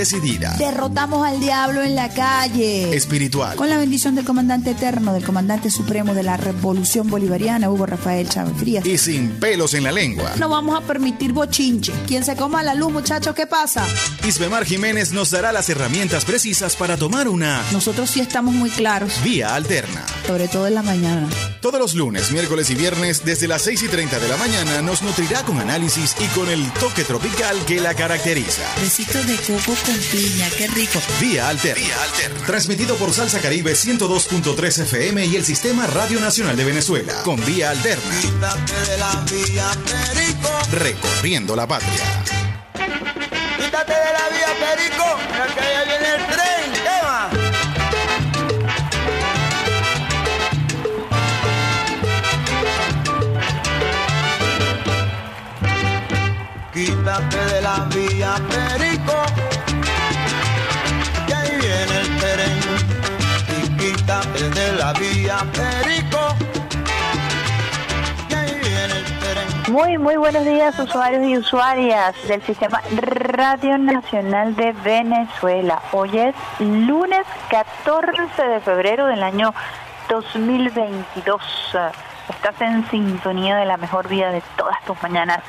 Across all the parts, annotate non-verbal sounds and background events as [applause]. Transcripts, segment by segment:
decidida. Derrotamos al diablo en la calle. Espiritual. Con la bendición del comandante eterno, del comandante supremo de la revolución bolivariana, Hugo Rafael Chávez Frías. Y sin pelos en la lengua. No vamos a permitir bochinche. Quien se coma la luz, muchachos, ¿qué pasa? Isbemar Jiménez nos dará las herramientas precisas para tomar una. Nosotros sí estamos muy claros. Vía alterna. Sobre todo en la mañana. Todos los lunes, miércoles y viernes, desde las 6 y 30 de la mañana, nos nutrirá con análisis y con el toque tropical que la caracteriza. Besitos de coco con piña, qué rico. Vía Alterna. Vía Alterna. Transmitido por Salsa Caribe 102.3 FM y el Sistema Radio Nacional de Venezuela. Con Vía Alterna. Quítate de la vía Perico. Recorriendo la patria. Quítate de la vía Perico. Que allá viene el tren. ¿Qué va? Quítate de la vía Perico. La vía. Muy, muy buenos días usuarios y usuarias del Sistema Radio Nacional de Venezuela. Hoy es lunes 14 de febrero del año 2022. Estás en sintonía de la mejor vida de todas tus mañanas.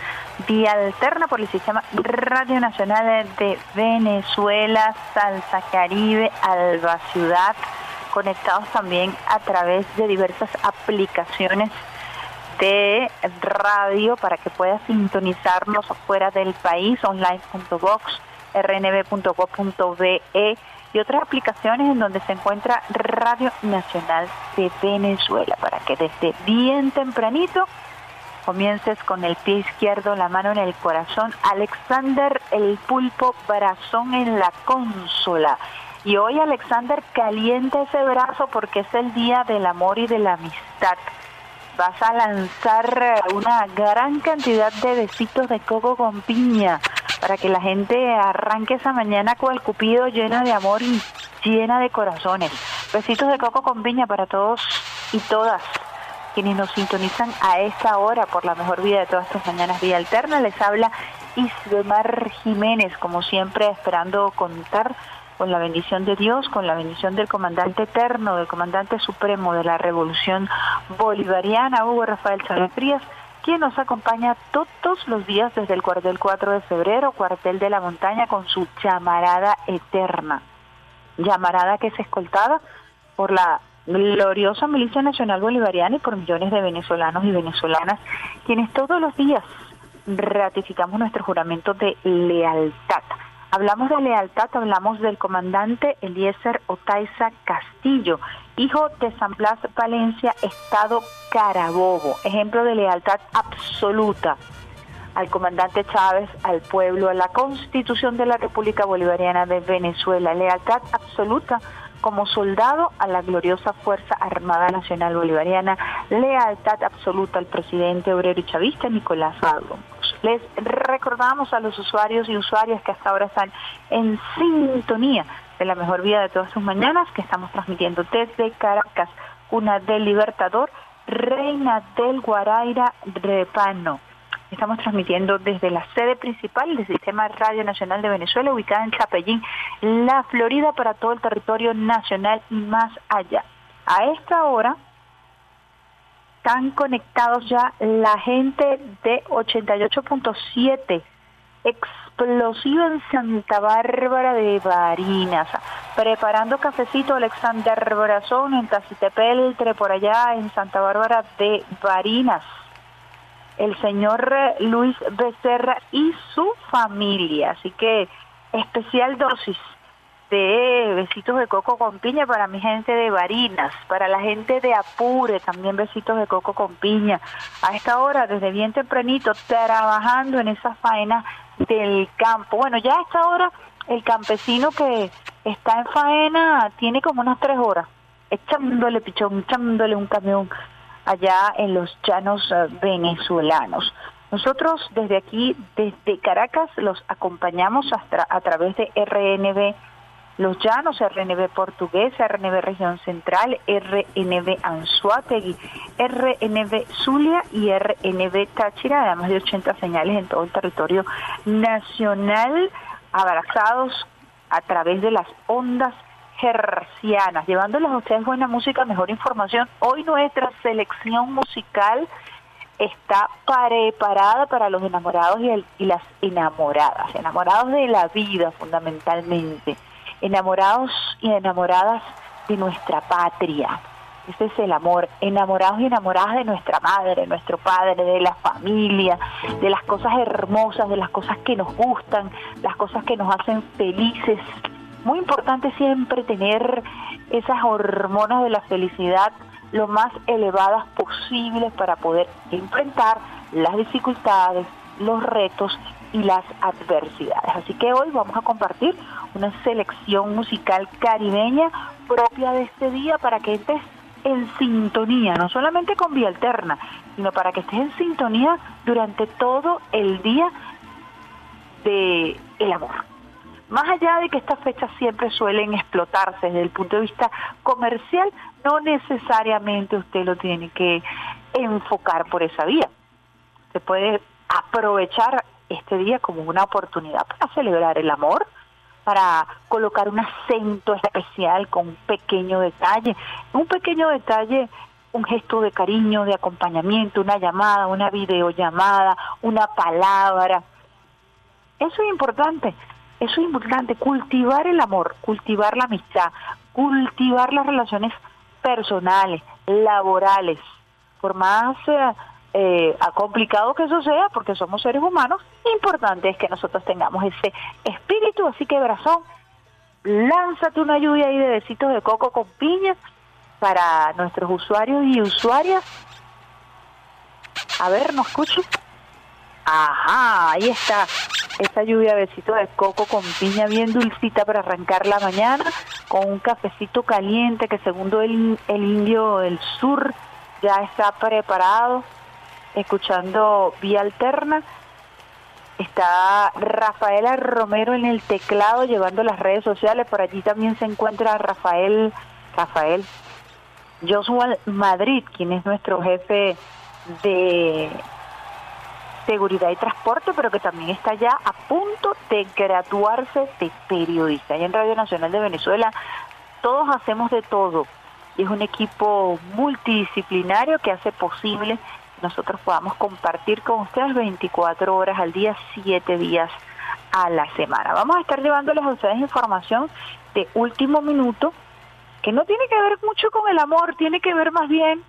Vía alterna por el Sistema Radio Nacional de Venezuela, Salsa Caribe, Alba Ciudad, conectados también a través de diversas aplicaciones de radio para que puedas sintonizarnos fuera del país, online.vox, rnb.gov.be y otras aplicaciones en donde se encuentra Radio Nacional de Venezuela para que desde bien tempranito comiences con el pie izquierdo, la mano en el corazón, Alexander el pulpo brazón en la consola. Y hoy Alexander calienta ese brazo porque es el día del amor y de la amistad vas a lanzar eh, una gran cantidad de besitos de coco con piña para que la gente arranque esa mañana con el cupido llena de amor y llena de corazones. Besitos de coco con piña para todos y todas quienes nos sintonizan a esta hora por la mejor vida de todas tus mañanas vía alterna. Les habla Isbemar Jiménez, como siempre esperando contar con la bendición de Dios, con la bendición del comandante eterno, del comandante supremo de la revolución bolivariana, Hugo Rafael Chávez Frías, quien nos acompaña todos los días desde el cuartel 4 de febrero, cuartel de la montaña, con su llamarada eterna. Llamarada que es escoltada por la gloriosa milicia nacional bolivariana y por millones de venezolanos y venezolanas, quienes todos los días ratificamos nuestro juramento de lealtad Hablamos de lealtad, hablamos del comandante Eliezer Otaiza Castillo, hijo de San Blas Valencia, Estado Carabobo, ejemplo de lealtad absoluta al comandante Chávez, al pueblo, a la constitución de la República Bolivariana de Venezuela, lealtad absoluta como soldado a la gloriosa Fuerza Armada Nacional Bolivariana, lealtad absoluta al presidente obrero y chavista Nicolás Maduro. Les recordamos a los usuarios y usuarias que hasta ahora están en sintonía de la mejor vida de todas sus mañanas, que estamos transmitiendo desde Caracas, una del Libertador, Reina del Guaraira, Repano. Estamos transmitiendo desde la sede principal del Sistema Radio Nacional de Venezuela, ubicada en Chapellín, la Florida, para todo el territorio nacional y más allá. A esta hora, están conectados ya la gente de 88.7 explosivo en Santa Bárbara de Barinas, preparando cafecito Alexander Brazón en Tacitepeltre, por allá en Santa Bárbara de Barinas, el señor Luis Becerra y su familia, así que especial dosis de besitos de coco con piña para mi gente de Barinas, para la gente de Apure, también besitos de coco con piña. A esta hora, desde bien tempranito, trabajando en esa faena del campo. Bueno, ya a esta hora, el campesino que está en faena tiene como unas tres horas, echándole pichón, echándole un camión allá en los llanos eh, venezolanos. Nosotros desde aquí, desde Caracas, los acompañamos hasta, a través de RNB Los Llanos, RNB Portugués, RNB Región Central, RNB Anzuategui, RNB Zulia y RNB Táchira, además de 80 señales en todo el territorio nacional, abrazados a través de las ondas hercianas, llevándoles a ustedes buena música, mejor información. Hoy nuestra selección musical está preparada para los enamorados y, y las enamoradas, enamorados de la vida fundamentalmente enamorados y enamoradas de nuestra patria. Ese es el amor, enamorados y enamoradas de nuestra madre, de nuestro padre, de la familia, de las cosas hermosas, de las cosas que nos gustan, las cosas que nos hacen felices. Muy importante siempre tener esas hormonas de la felicidad lo más elevadas posibles para poder enfrentar las dificultades, los retos y las adversidades. Así que hoy vamos a compartir una selección musical caribeña propia de este día para que estés en sintonía, no solamente con Vía Alterna, sino para que estés en sintonía durante todo el día de el amor. Más allá de que estas fechas siempre suelen explotarse desde el punto de vista comercial, no necesariamente usted lo tiene que enfocar por esa vía. Se puede aprovechar este día como una oportunidad para celebrar el amor, para colocar un acento especial con un pequeño detalle, un pequeño detalle, un gesto de cariño, de acompañamiento, una llamada, una videollamada, una palabra. Eso es importante, eso es importante, cultivar el amor, cultivar la amistad, cultivar las relaciones personales, laborales, por más eh, eh, complicado que eso sea, porque somos seres humanos, importante es que nosotros tengamos ese espíritu, así que brazón, lánzate una lluvia ahí de besitos de coco con piña para nuestros usuarios y usuarias. A ver, ¿no escucho? Ajá, ahí está esa lluvia de besitos de coco con piña bien dulcita para arrancar la mañana, con un cafecito caliente que segundo el, el indio del sur ya está preparado escuchando vía alterna. Está Rafaela Romero en el teclado llevando las redes sociales. Por allí también se encuentra Rafael, Rafael Joshua Madrid, quien es nuestro jefe de seguridad y transporte, pero que también está ya a punto de graduarse de periodista. Y en Radio Nacional de Venezuela todos hacemos de todo. Y es un equipo multidisciplinario que hace posible nosotros podamos compartir con ustedes 24 horas al día, 7 días a la semana. Vamos a estar llevándoles a ustedes información de último minuto que no tiene que ver mucho con el amor, tiene que ver más bien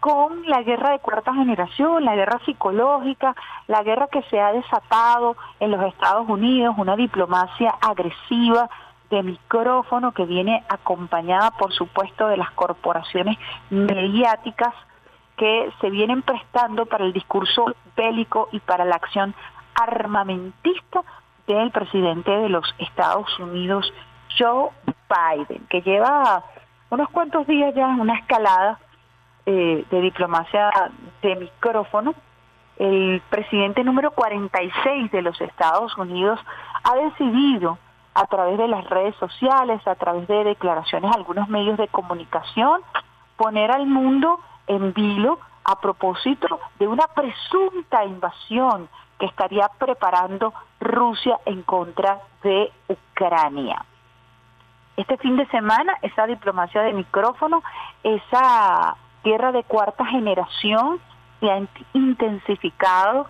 con la guerra de cuarta generación, la guerra psicológica, la guerra que se ha desatado en los Estados Unidos, una diplomacia agresiva de micrófono que viene acompañada, por supuesto, de las corporaciones mediáticas que se vienen prestando para el discurso bélico y para la acción armamentista del presidente de los Estados Unidos, Joe Biden, que lleva unos cuantos días ya en una escalada eh, de diplomacia de micrófono. El presidente número 46 de los Estados Unidos ha decidido a través de las redes sociales, a través de declaraciones algunos medios de comunicación, poner al mundo en vilo a propósito de una presunta invasión que estaría preparando Rusia en contra de Ucrania. Este fin de semana, esa diplomacia de micrófono, esa guerra de cuarta generación se ha intensificado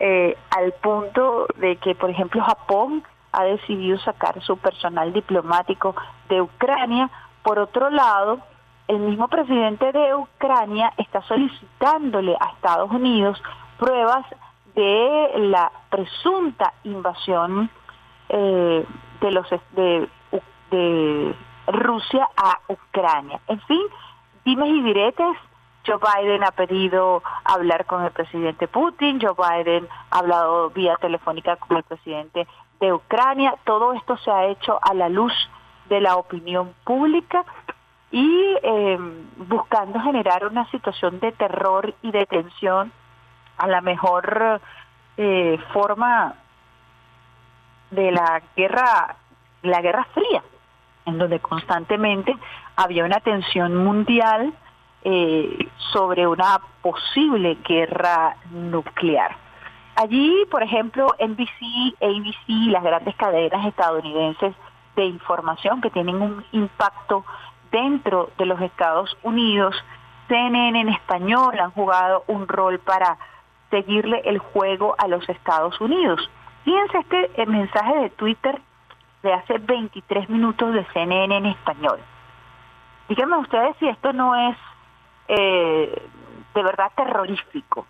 eh, al punto de que, por ejemplo, Japón ha decidido sacar su personal diplomático de Ucrania. Por otro lado, el mismo presidente de Ucrania está solicitándole a Estados Unidos pruebas de la presunta invasión eh, de los de Rusia a Ucrania. En fin, dimes y diretes. Joe Biden ha pedido hablar con el presidente Putin, Joe Biden ha hablado vía telefónica con el presidente de Ucrania. Todo esto se ha hecho a la luz de la opinión pública y eh, buscando generar una situación de terror y de tensión a la mejor eh, forma de la guerra la guerra fría en donde constantemente había una tensión mundial eh, sobre una posible guerra nuclear. Allí, por ejemplo, NBC, ABC, las grandes cadenas estadounidenses de información que tienen un impacto dentro de los Estados Unidos, CNN en español han jugado un rol para seguirle el juego a los Estados Unidos. Fíjense este mensaje de Twitter de hace 23 minutos de CNN en español. Díganme ustedes si esto no es eh, de verdad terrorífico.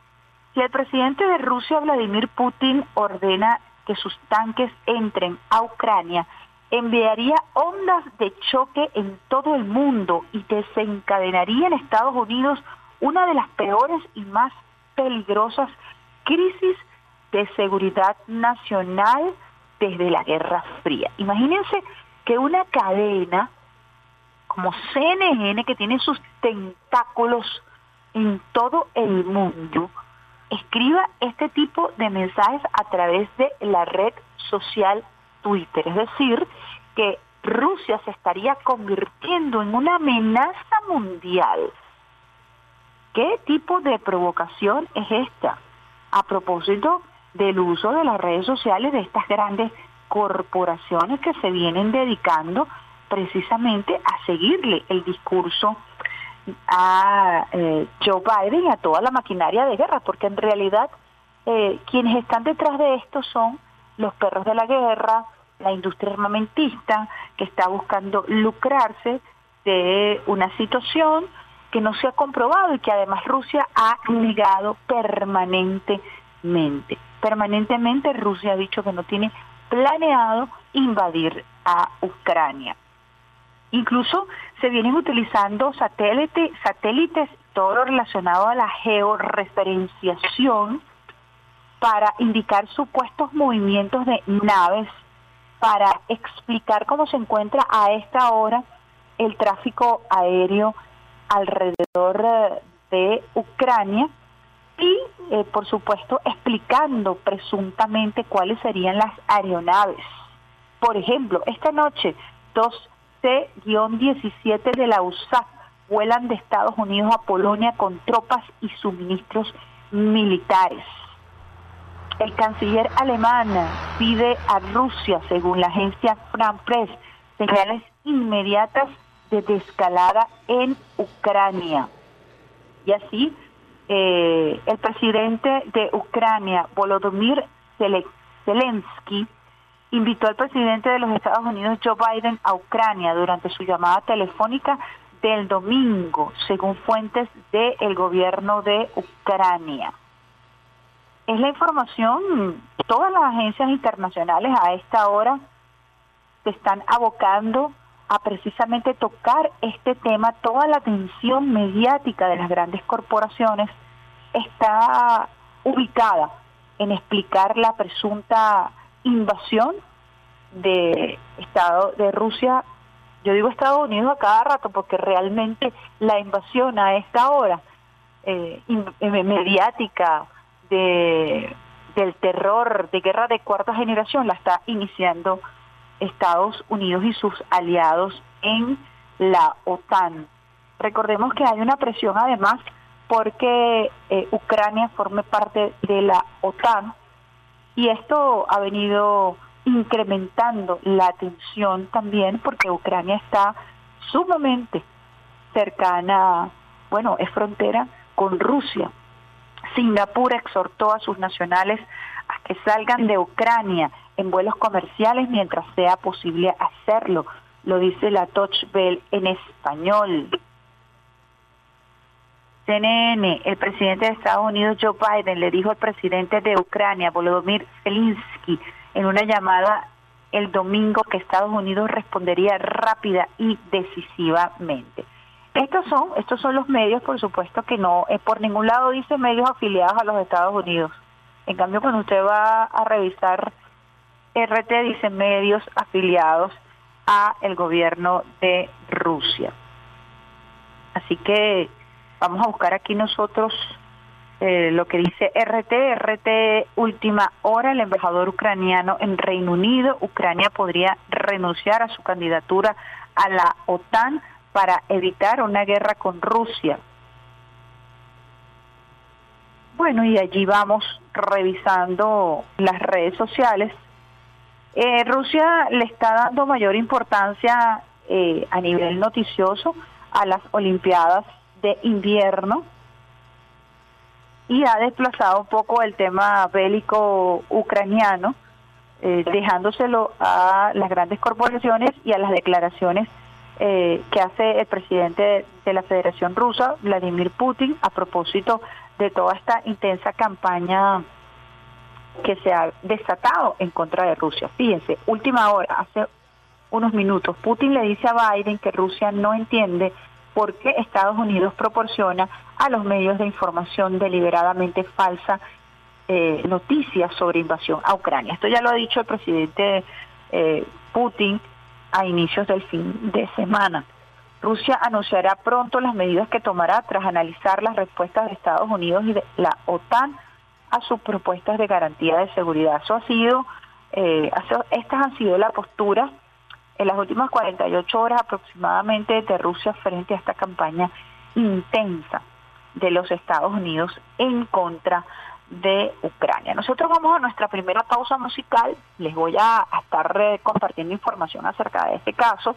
Si el presidente de Rusia, Vladimir Putin, ordena que sus tanques entren a Ucrania, enviaría ondas de choque en todo el mundo y desencadenaría en Estados Unidos una de las peores y más peligrosas crisis de seguridad nacional desde la Guerra Fría. Imagínense que una cadena como CNN, que tiene sus tentáculos en todo el mundo, escriba este tipo de mensajes a través de la red social Twitter. Es decir, que Rusia se estaría convirtiendo en una amenaza mundial. ¿Qué tipo de provocación es esta? A propósito del uso de las redes sociales de estas grandes corporaciones que se vienen dedicando precisamente a seguirle el discurso a eh, Joe Biden y a toda la maquinaria de guerra, porque en realidad eh, quienes están detrás de esto son los perros de la guerra, la industria armamentista que está buscando lucrarse de una situación que no se ha comprobado y que además Rusia ha negado permanentemente. Permanentemente Rusia ha dicho que no tiene planeado invadir a Ucrania. Incluso se vienen utilizando satélites, satélites, todo relacionado a la georreferenciación para indicar supuestos movimientos de naves, para explicar cómo se encuentra a esta hora el tráfico aéreo alrededor eh, de Ucrania y, eh, por supuesto, explicando presuntamente cuáles serían las aeronaves. Por ejemplo, esta noche dos C-17 de la USAF vuelan de Estados Unidos a Polonia con tropas y suministros militares. El canciller alemán pide a Rusia, según la agencia France Press, señales inmediatas de descalada en Ucrania. Y así, eh, el presidente de Ucrania, Volodymyr Zelensky, invitó al presidente de los Estados Unidos, Joe Biden, a Ucrania durante su llamada telefónica del domingo, según fuentes del gobierno de Ucrania. Es la información, todas las agencias internacionales a esta hora se están abocando a precisamente tocar este tema, toda la atención mediática de las grandes corporaciones está ubicada en explicar la presunta invasión de Estado de Rusia, yo digo Estados Unidos a cada rato porque realmente la invasión a esta hora eh, eh, mediática de del terror de guerra de cuarta generación la está iniciando Estados Unidos y sus aliados en la OTAN. Recordemos que hay una presión además porque eh, Ucrania forme parte de la OTAN y esto ha venido incrementando la tensión también porque Ucrania está sumamente cercana, bueno, es frontera con Rusia. Singapur exhortó a sus nacionales a que salgan de Ucrania en vuelos comerciales mientras sea posible hacerlo, lo dice la Touch Bell en español. CNN, el presidente de Estados Unidos Joe Biden le dijo al presidente de Ucrania Volodymyr Zelensky en una llamada el domingo que Estados Unidos respondería rápida y decisivamente. Estos son, estos son los medios, por supuesto, que no, eh, por ningún lado dice medios afiliados a los Estados Unidos. En cambio, cuando usted va a revisar RT, dice medios afiliados a el gobierno de Rusia. Así que Vamos a buscar aquí nosotros eh, lo que dice RT, RT última hora, el embajador ucraniano en Reino Unido, Ucrania podría renunciar a su candidatura a la OTAN para evitar una guerra con Rusia. Bueno, y allí vamos revisando las redes sociales. Eh, Rusia le está dando mayor importancia eh, a nivel noticioso a las Olimpiadas de invierno y ha desplazado un poco el tema bélico ucraniano, eh, dejándoselo a las grandes corporaciones y a las declaraciones eh, que hace el presidente de la Federación Rusa, Vladimir Putin, a propósito de toda esta intensa campaña que se ha desatado en contra de Rusia. Fíjense, última hora, hace unos minutos, Putin le dice a Biden que Rusia no entiende por qué Estados Unidos proporciona a los medios de información deliberadamente falsa eh, noticias sobre invasión a Ucrania. Esto ya lo ha dicho el presidente eh, Putin a inicios del fin de semana. Rusia anunciará pronto las medidas que tomará tras analizar las respuestas de Estados Unidos y de la OTAN a sus propuestas de garantía de seguridad. Eso ha sido, eh, estas han sido la postura en las últimas 48 horas aproximadamente de Rusia frente a esta campaña intensa de los Estados Unidos en contra de Ucrania. Nosotros vamos a nuestra primera pausa musical. Les voy a, estar eh, compartiendo información acerca de este caso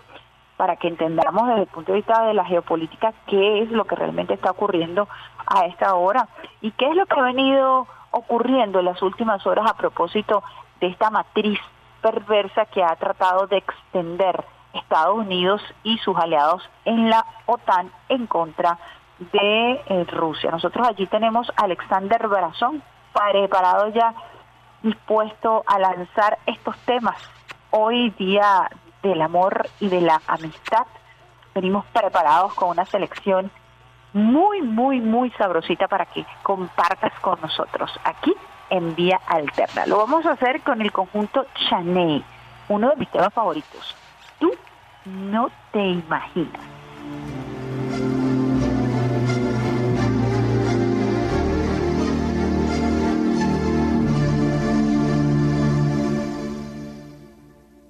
para que entendamos desde el punto de vista de la geopolítica qué es lo que realmente está ocurriendo a esta hora y qué es lo que ha venido ocurriendo en las últimas horas a propósito de esta matriz perversa que ha tratado de extender Estados Unidos y sus aliados en la OTAN en contra de eh, Rusia. Nosotros allí tenemos a Alexander Brazón preparado ya dispuesto a lanzar estos temas. Hoy día del amor y de la amistad, venimos preparados con una selección muy, muy, muy sabrosita para que compartas con nosotros aquí en Vía Alterna. Lo vamos a hacer con el conjunto Chanel, uno de mis temas favoritos. Tú no te imaginas.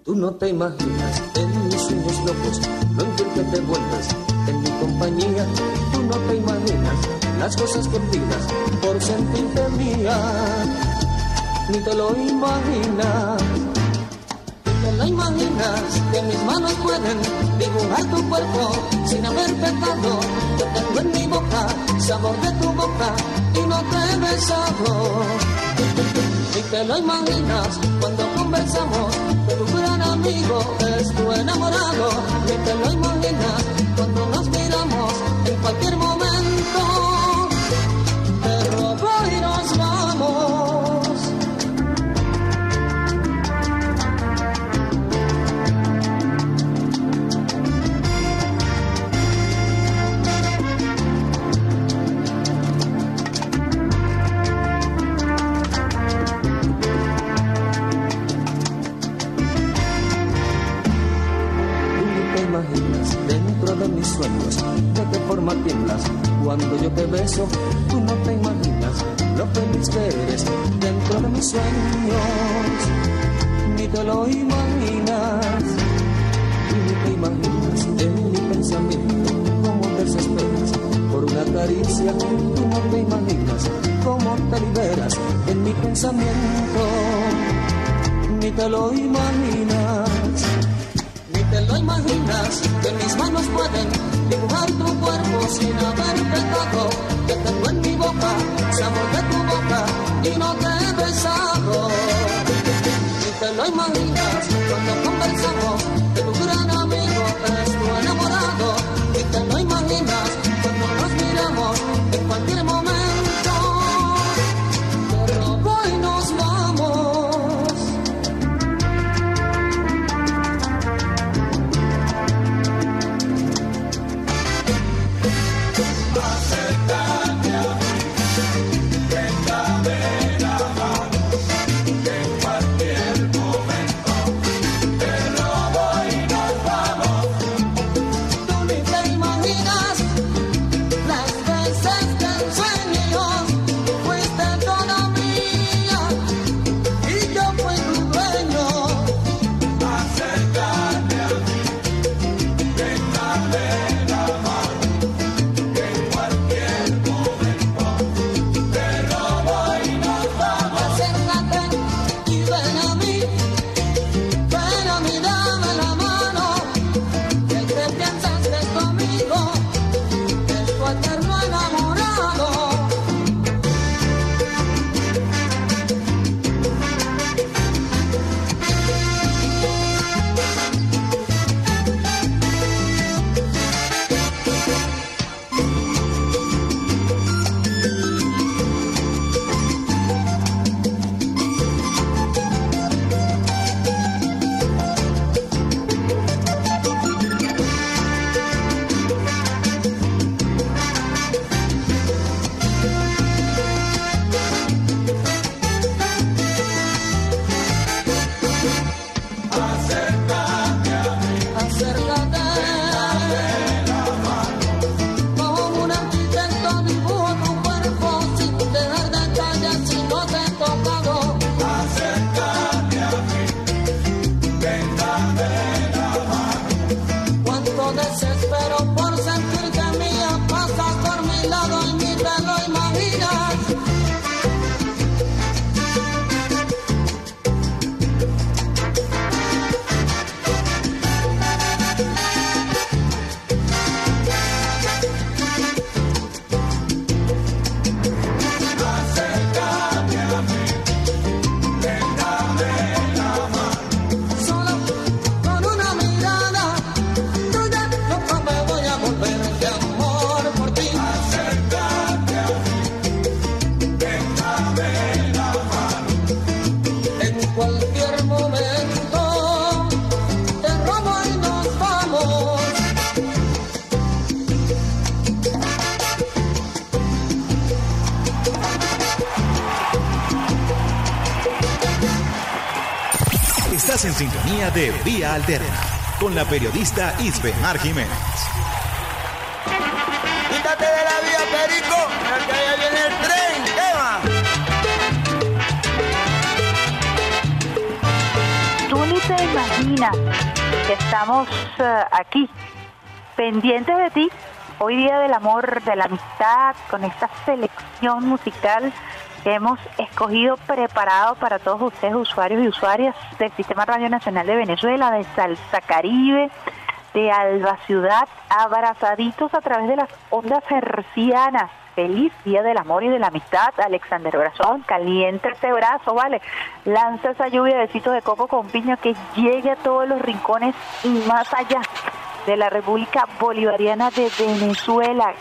Tú no te imaginas en mis sueños locos lo en que te vuelves en mi compañía. Tú no te imaginas las cosas que olvidas por sentirte mía. Ni te lo imaginas, te lo imaginas que mis manos pueden dibujar tu cuerpo sin haber pecado. Yo tengo en mi boca sabor de tu boca y no te he besado. Ni te lo imaginas cuando conversamos que tu gran amigo es tu enamorado. Ni te lo imaginas cuando nos miramos en cualquier momento. Cuando yo te beso, tú no te imaginas lo feliz que eres dentro de mis sueños. Ni te lo imaginas, ni te imaginas en mi pensamiento cómo te desesperas por una caricia. Tú no te imaginas cómo te liberas en mi pensamiento. Ni te lo imaginas, lo imaginas que mis manos pueden dibujar tu cuerpo sin haber pecado, que tengo en mi boca sabor de tu boca y no te he besado. Y te lo imaginas cuando conversamos de Vía Alterna con la periodista Mar Jiménez. Quítate de la vía, Perico, porque allá viene el tren. ¿Qué va? Tú ni te imaginas que estamos uh, aquí, pendientes de ti, hoy día del amor, de la amistad, con esta selección musical que hemos escogido preparado para todos ustedes, usuarios y usuarias del Sistema Radio Nacional de Venezuela, de Salsa Caribe, de Alba Ciudad, abrazaditos a través de las ondas hercianas. Feliz Día del Amor y de la Amistad, Alexander Brazón, caliente ese brazo, ¿vale? Lanza esa lluvia de besitos de coco con piña que llegue a todos los rincones y más allá de la República Bolivariana de Venezuela,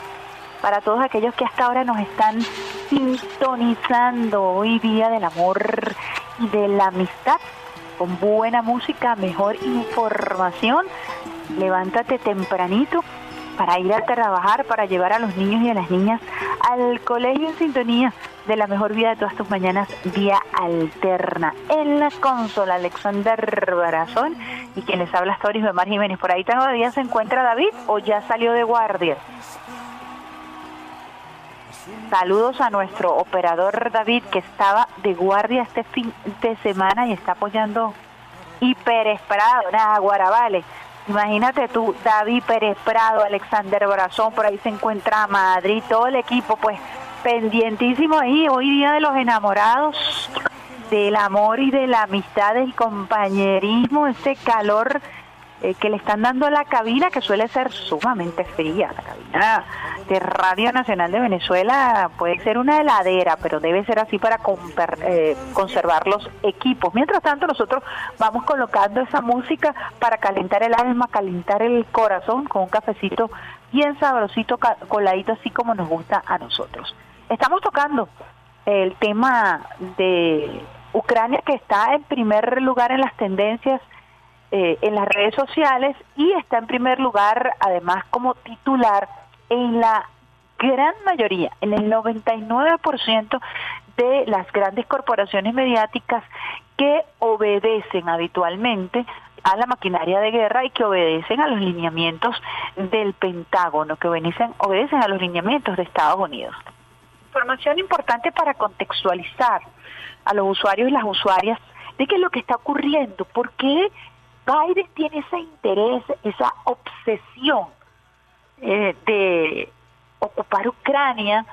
para todos aquellos que hasta ahora nos están sintonizando hoy día del amor y de la amistad, con buena música, mejor información. Levántate tempranito para ir a trabajar, para llevar a los niños y a las niñas al colegio en sintonía de la mejor vida de todas tus mañanas, vía alterna. En la consola, Alexander Barazón y quien les habla, Stories de Mar Jiménez. Por ahí todavía se encuentra David o ya salió de guardia. Saludos a nuestro operador David que estaba de guardia este fin de semana y está apoyando Hiper Prado, nada, Guarabale. Imagínate tú, David Pérez Prado, Alexander Brazón, por ahí se encuentra Madrid, todo el equipo, pues pendientísimo ahí, hoy día de los enamorados, del amor y de la amistad, del compañerismo, ese calor eh, que le están dando la cabina, que suele ser sumamente fría. La cabina de Radio Nacional de Venezuela puede ser una heladera, pero debe ser así para eh, conservar los equipos. Mientras tanto, nosotros vamos colocando esa música para calentar el alma, calentar el corazón con un cafecito bien sabrosito, coladito, así como nos gusta a nosotros. Estamos tocando el tema de Ucrania que está en primer lugar en las tendencias eh, en las redes sociales y está en primer lugar, además, como titular en la gran mayoría, en el 99% de las grandes corporaciones mediáticas que obedecen habitualmente a la maquinaria de guerra y que obedecen a los lineamientos del Pentágono, que obedecen, obedecen a los lineamientos de Estados Unidos. Información importante para contextualizar a los usuarios y las usuarias de qué es lo que está ocurriendo, por qué Biden tiene ese interés, esa obsesión eh, de ocupar Ucrania,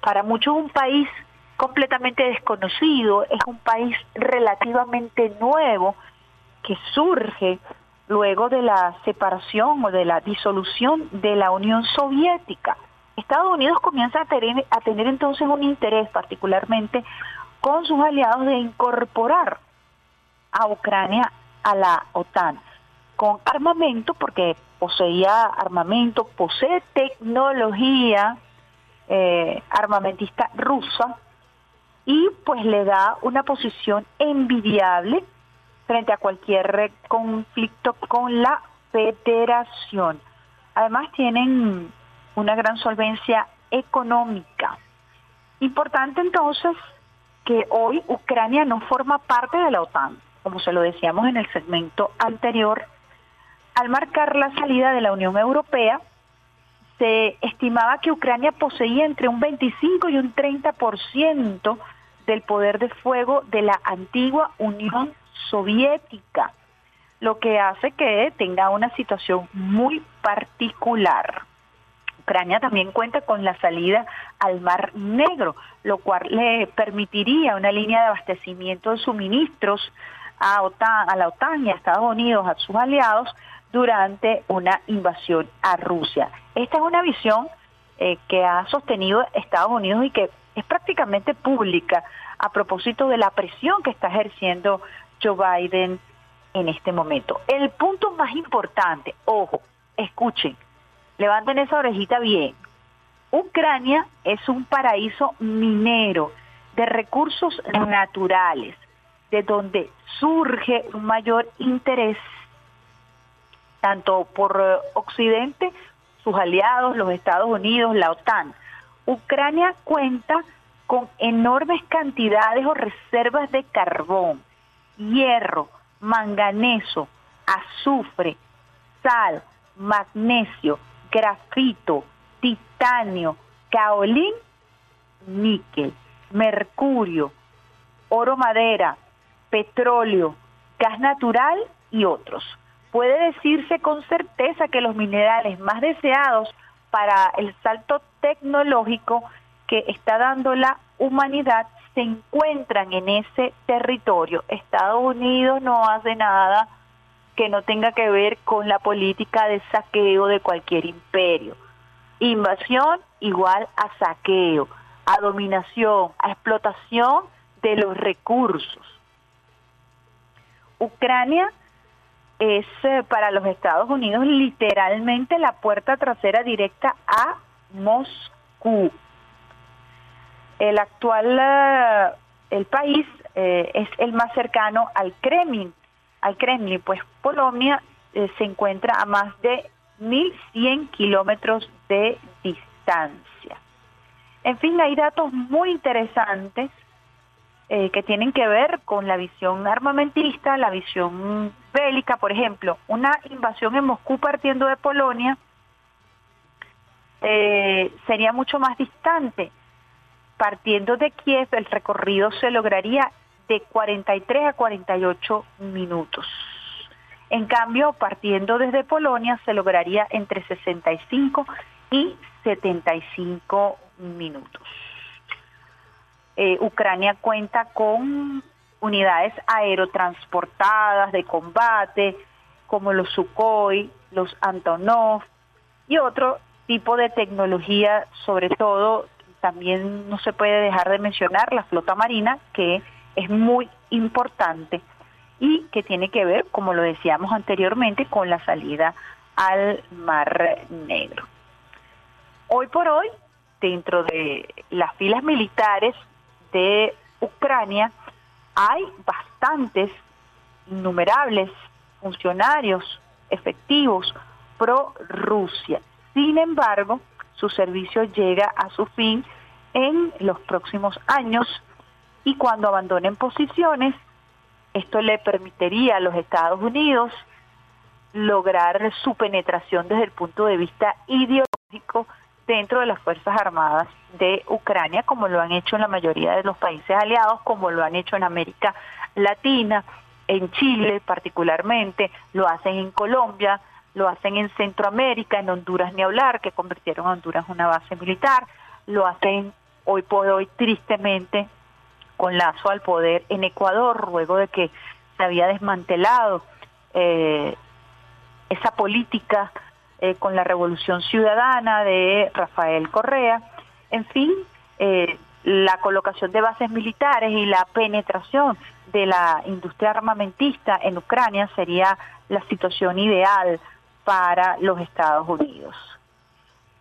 para muchos un país completamente desconocido, es un país relativamente nuevo que surge luego de la separación o de la disolución de la Unión Soviética. Estados Unidos comienza a tener, a tener entonces un interés particularmente con sus aliados de incorporar a Ucrania a la OTAN con armamento, porque poseía armamento, posee tecnología eh, armamentista rusa y pues le da una posición envidiable frente a cualquier conflicto con la federación. Además tienen una gran solvencia económica. Importante entonces que hoy Ucrania no forma parte de la OTAN como se lo decíamos en el segmento anterior, al marcar la salida de la Unión Europea, se estimaba que Ucrania poseía entre un 25 y un 30% del poder de fuego de la antigua Unión Soviética, lo que hace que tenga una situación muy particular. Ucrania también cuenta con la salida al Mar Negro, lo cual le permitiría una línea de abastecimiento de suministros a, OTAN, a la OTAN y a Estados Unidos, a sus aliados, durante una invasión a Rusia. Esta es una visión eh, que ha sostenido Estados Unidos y que es prácticamente pública a propósito de la presión que está ejerciendo Joe Biden en este momento. El punto más importante, ojo, escuchen, levanten esa orejita bien. Ucrania es un paraíso minero de recursos naturales de donde surge un mayor interés tanto por eh, Occidente, sus aliados, los Estados Unidos, la OTAN. Ucrania cuenta con enormes cantidades o reservas de carbón, hierro, manganeso, azufre, sal, magnesio, grafito, titanio, caolín, níquel, mercurio, oro madera, petróleo, gas natural y otros. Puede decirse con certeza que los minerales más deseados para el salto tecnológico que está dando la humanidad se encuentran en ese territorio. Estados Unidos no hace nada que no tenga que ver con la política de saqueo de cualquier imperio. Invasión igual a saqueo, a dominación, a explotación de los recursos. Ucrania es eh, para los Estados Unidos literalmente la puerta trasera directa a Moscú. El actual eh, el país eh, es el más cercano al Kremlin, al Kremlin, pues Polonia se encuentra a más de 1.100 kilómetros de distancia. En fin, hay datos muy interesantes eh, que tienen que ver con la visión armamentista, la visión bélica, por ejemplo, una invasión en Moscú partiendo de Polonia eh, sería mucho más distante. Partiendo de Kiev, el recorrido se lograría de 43 a 48 minutos. En cambio, partiendo desde Polonia, se lograría entre 65 y 75 minutos. Eh, Ucrania cuenta con unidades aerotransportadas de combate, como los Sukhoi, los Antonov y otro tipo de tecnología, sobre todo también no se puede dejar de mencionar la flota marina, que es muy importante y que tiene que ver, como lo decíamos anteriormente, con la salida al Mar Negro. Hoy por hoy, dentro de las filas militares de Ucrania hay bastantes, innumerables funcionarios efectivos pro Rusia. Sin embargo, su servicio llega a su fin en los próximos años y cuando abandonen posiciones, esto le permitiría a los Estados Unidos lograr su penetración desde el punto de vista ideológico dentro de las Fuerzas Armadas de Ucrania, como lo han hecho en la mayoría de los países aliados, como lo han hecho en América Latina, en Chile particularmente, lo hacen en Colombia, lo hacen en Centroamérica, en Honduras ni hablar, que convirtieron a Honduras en una base militar, lo hacen hoy por hoy tristemente con lazo al poder en Ecuador, luego de que se había desmantelado eh, esa política eh, con la Revolución Ciudadana de Rafael Correa. En fin, eh, la colocación de bases militares y la penetración de la industria armamentista en Ucrania sería la situación ideal para los Estados Unidos.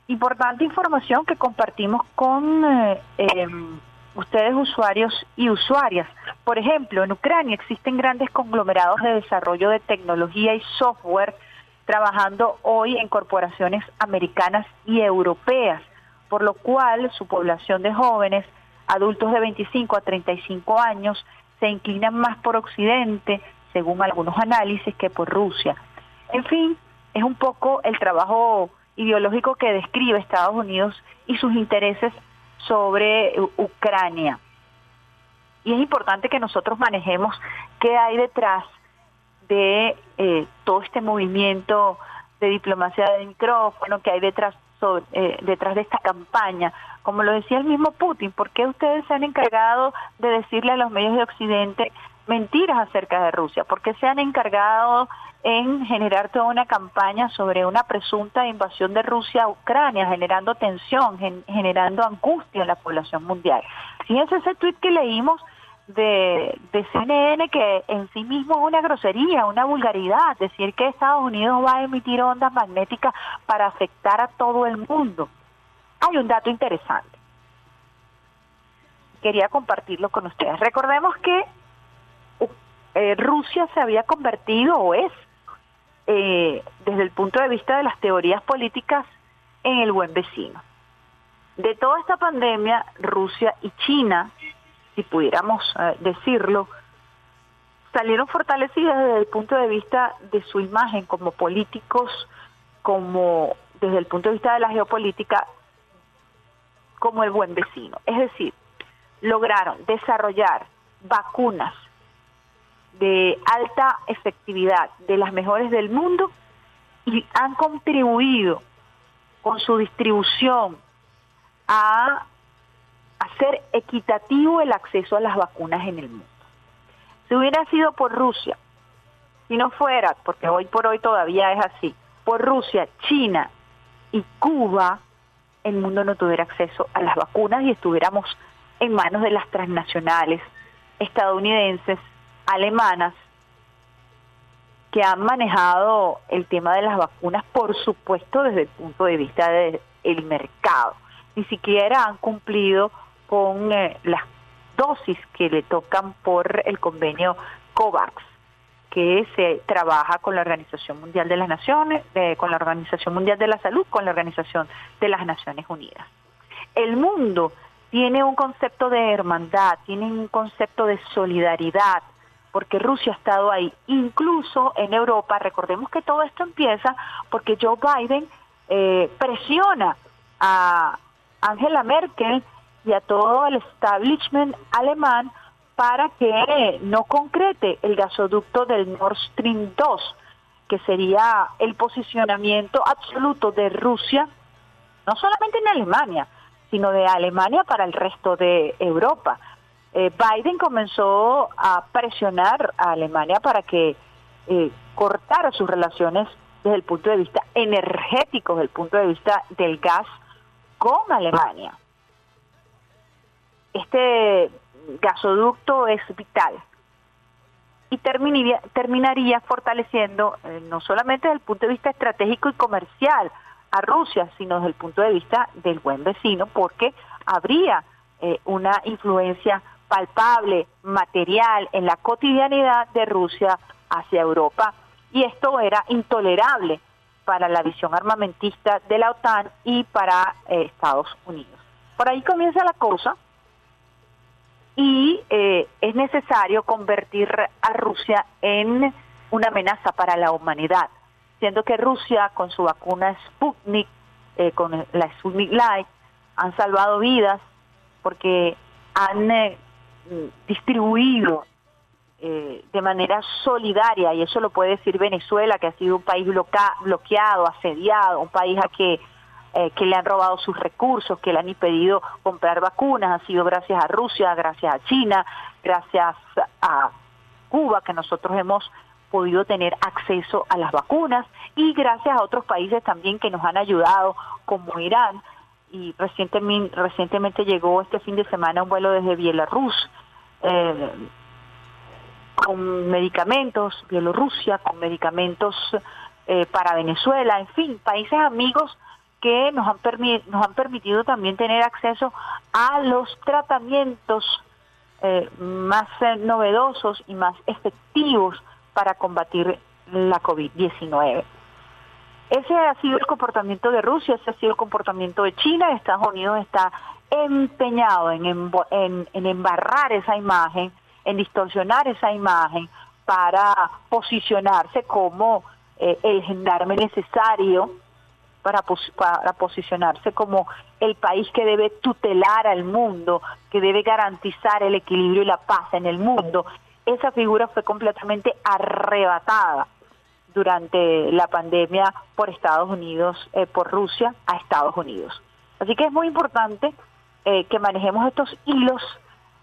Importante información que compartimos con eh, em, ustedes usuarios y usuarias. Por ejemplo, en Ucrania existen grandes conglomerados de desarrollo de tecnología y software trabajando hoy en corporaciones americanas y europeas, por lo cual su población de jóvenes, adultos de 25 a 35 años, se inclinan más por Occidente, según algunos análisis, que por Rusia. En fin, es un poco el trabajo ideológico que describe Estados Unidos y sus intereses sobre Ucrania. Y es importante que nosotros manejemos qué hay detrás de eh, todo este movimiento de diplomacia de micrófono que hay detrás, eh, detrás de esta campaña. Como lo decía el mismo Putin, ¿por qué ustedes se han encargado de decirle a los medios de Occidente mentiras acerca de Rusia? ¿Por qué se han encargado en generar toda una campaña sobre una presunta invasión de Rusia a Ucrania, generando tensión, generando angustia en la población mundial? Fíjense ese tweet que leímos de, CNN que en sí mismo es una grosería, una vulgaridad, decir que Estados Unidos va a emitir ondas magnéticas para afectar a todo el mundo. Hay un dato interesante. Quería compartirlo con ustedes. Recordemos que eh, Rusia se había convertido o es, eh, desde el punto de vista de las teorías políticas, en el buen vecino. De toda esta pandemia, Rusia y China si pudiéramos eh, decirlo, salieron fortalecidas desde el punto de vista de su imagen como políticos, como desde el punto de vista de la geopolítica, como el buen vecino. Es decir, lograron desarrollar vacunas de alta efectividad, de las mejores del mundo, y han contribuido con su distribución a hacer equitativo el acceso a las vacunas en el mundo. Si hubiera sido por Rusia, si no fuera, porque hoy por hoy todavía es así, por Rusia, China y Cuba, el mundo no tuviera acceso a las vacunas y estuviéramos en manos de las transnacionales estadounidenses, alemanas, que han manejado el tema de las vacunas, por supuesto, desde el punto de vista del mercado. Ni siquiera han cumplido con eh, las dosis que le tocan por el convenio COVAX, que se trabaja con la Organización Mundial de las Naciones, con la Organización Mundial de la Salud, con la Organización de las Naciones Unidas. El mundo tiene un concepto de hermandad, tiene un concepto de solidaridad, porque Rusia ha estado ahí, incluso en Europa. Recordemos que todo esto empieza porque Joe Biden eh, presiona a Angela Merkel y a todo el establishment alemán para que no concrete el gasoducto del Nord Stream 2, que sería el posicionamiento absoluto de Rusia, no solamente en Alemania, sino de Alemania para el resto de Europa. Eh, Biden comenzó a presionar a Alemania para que eh, cortara sus relaciones desde el punto de vista energético, desde el punto de vista del gas con Alemania este gasoducto es vital y terminaría, terminaría fortaleciendo eh, no solamente desde el punto de vista estratégico y comercial a Rusia, sino desde el punto de vista del buen vecino, porque habría eh, una influencia palpable, material, en la cotidianidad de Rusia hacia Europa. Y esto era intolerable para la visión armamentista de la OTAN y para eh, Estados Unidos. Por ahí comienza la cosa y eh, es necesario convertir a Rusia en una amenaza para la humanidad, siendo que Rusia con su vacuna Sputnik, eh, con la Sputnik Light, han salvado vidas porque han eh, distribuido de manera solidaria, y eso lo puede decir Venezuela, que ha sido un país bloqueado, asediado, un país a que eh, que le han robado sus recursos, que le han impedido comprar vacunas, ha sido gracias a Rusia, gracias a China, gracias a Cuba, que nosotros hemos podido tener acceso a las vacunas y gracias a otros países también que nos han ayudado, como Irán. Y recientemente, recientemente llegó este fin de semana un vuelo desde Bielorrus eh, con medicamentos, Bielorrusia, con medicamentos eh, para Venezuela, en fin, países amigos que nos han, nos han permitido también tener acceso a los tratamientos eh, más eh, novedosos y más efectivos para combatir la COVID-19. Ese ha sido el comportamiento de Rusia, ese ha sido el comportamiento de China. Estados Unidos está empeñado en, en, embarrar esa imagen, en distorsionar esa imagen para posicionarse como eh, el gendarme necesario para, para posicionarse como el país que debe tutelar al mundo, que debe garantizar el equilibrio y la paz en el mundo. Esa figura fue completamente arrebatada durante la pandemia por Estados Unidos, eh, por Rusia a Estados Unidos. Así que es muy importante eh, que manejemos estos hilos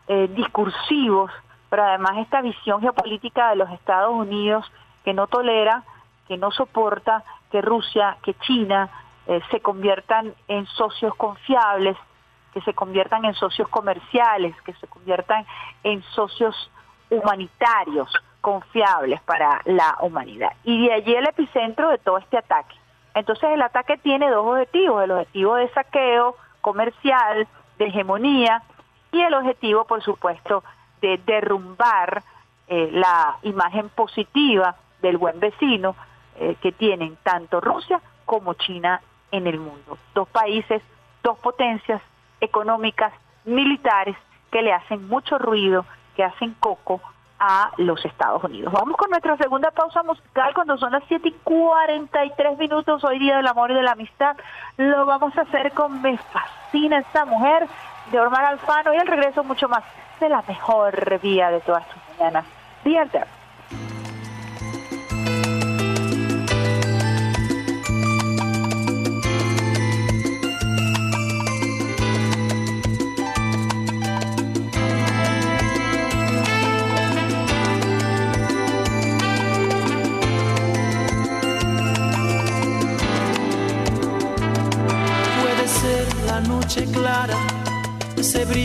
eh, discursivos, pero además esta visión geopolítica de los Estados Unidos que no tolera, que no soporta que Rusia, que China eh, se conviertan en socios confiables, que se conviertan en socios comerciales, que se conviertan en socios humanitarios confiables para la humanidad. Y de allí el epicentro de todo este ataque. Entonces el ataque tiene dos objetivos, el objetivo de saqueo comercial, de hegemonía, y el objetivo, por supuesto, de derrumbar eh, la imagen positiva del buen vecino, eh, que tienen tanto Rusia como China en el mundo. Dos países, dos potencias económicas, militares, que le hacen mucho ruido, que hacen coco a los Estados Unidos. Vamos con nuestra segunda pausa musical cuando son las 7 y 43 minutos, hoy día del amor y de la amistad. Lo vamos a hacer con Me fascina esta mujer de Ormar Alfano y el regreso mucho más de la mejor vía de todas tus mañanas. Dierte. noche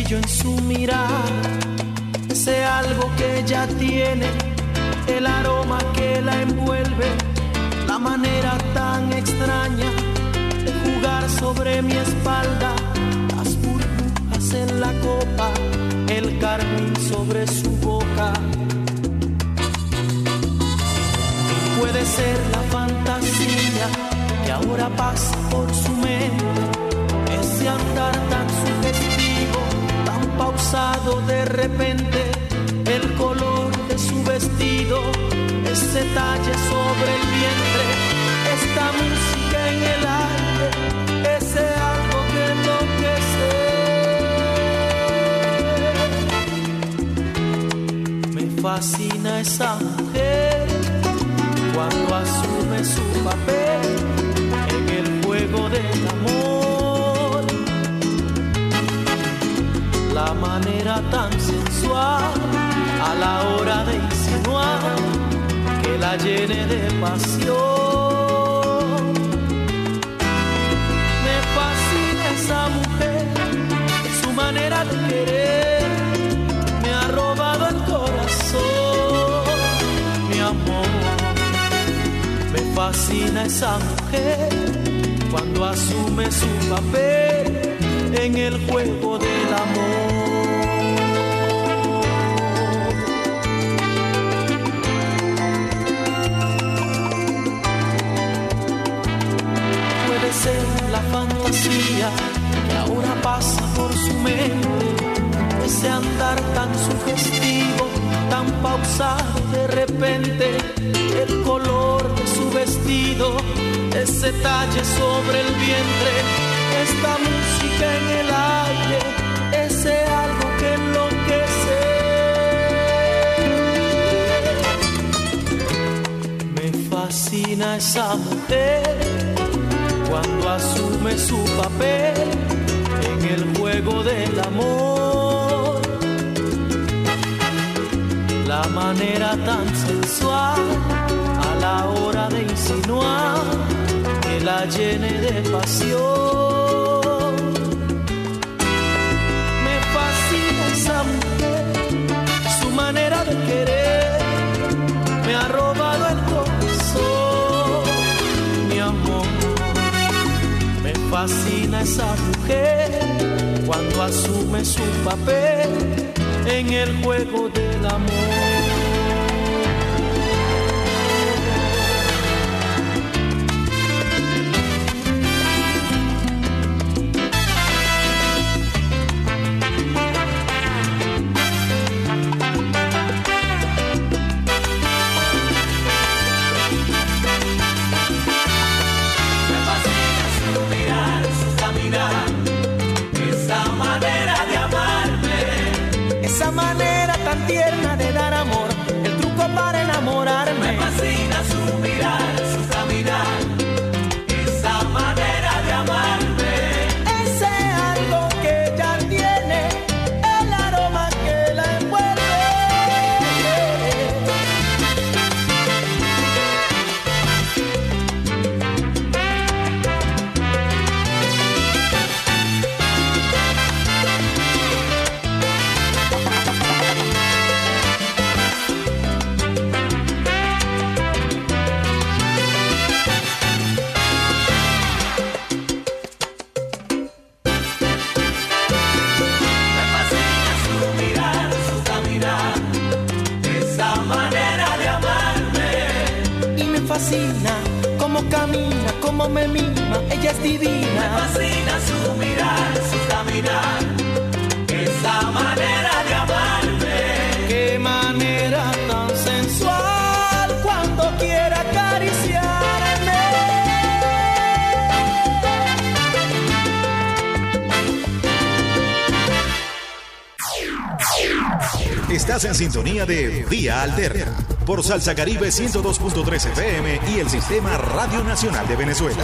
brillo en su mirada, ese algo que ella tiene, el aroma que la envuelve, la manera tan extraña de jugar sobre mi espalda, las burbujas en la copa, el carmín sobre su boca. Puede ser la fantasía que ahora pasa por su mente de repente, el color de su vestido, ese talle sobre el vientre, esta música en el aire, ese algo que enloquece. Me fascina esa mujer cuando asume su papel en el juego del amor la manera tan sensual a la hora de insinuar que la llene de pasión. Me fascina esa mujer, su manera de querer me ha robado el corazón, mi amor. Me fascina esa mujer cuando asume su papel en el juego del amor. Ese andar tan sugestivo, tan pausado de repente, el color de su vestido, ese talle sobre el vientre, esta música en el aire, ese algo que enloquece. Me fascina esa mujer cuando asume su papel el juego del amor. La manera tan sensual a la hora de insinuar que la llene de pasión. Me fascina esa mujer, su manera de querer me ha robado el corazón, mi amor. Me fascina esa mujer cuando asume su papel en el juego del amor. Manera tan tierna En sintonía de Vía Alterna por Salsa Caribe 102.3 FM y el Sistema Radio Nacional de Venezuela.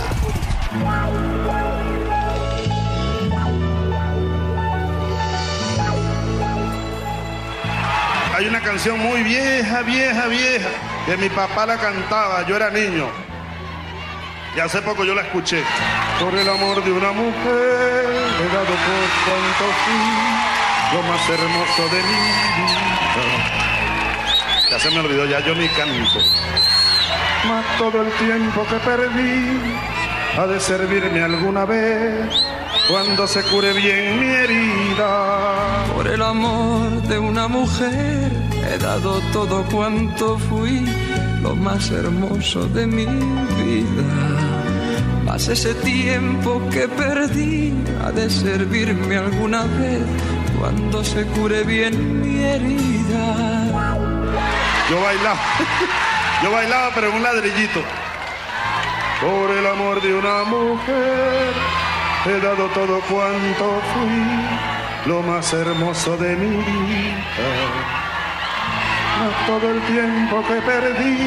Hay una canción muy vieja, vieja, vieja, que mi papá la cantaba, yo era niño. Y hace poco yo la escuché. Por el amor de una mujer, he dado por cuanto fui, lo más hermoso de mi vida. Ya se me olvidó, ya yo ni canto. Más todo el tiempo que perdí, ha de servirme alguna vez, cuando se cure bien mi herida. Por el amor de una mujer he dado todo cuanto fui, lo más hermoso de mi vida. Más ese tiempo que perdí ha de servirme alguna vez cuando se cure bien mi herida. Yo bailaba, yo bailaba pero en un ladrillito. Por el amor de una mujer he dado todo cuanto fui, lo más hermoso de mi vida. Todo el tiempo que perdí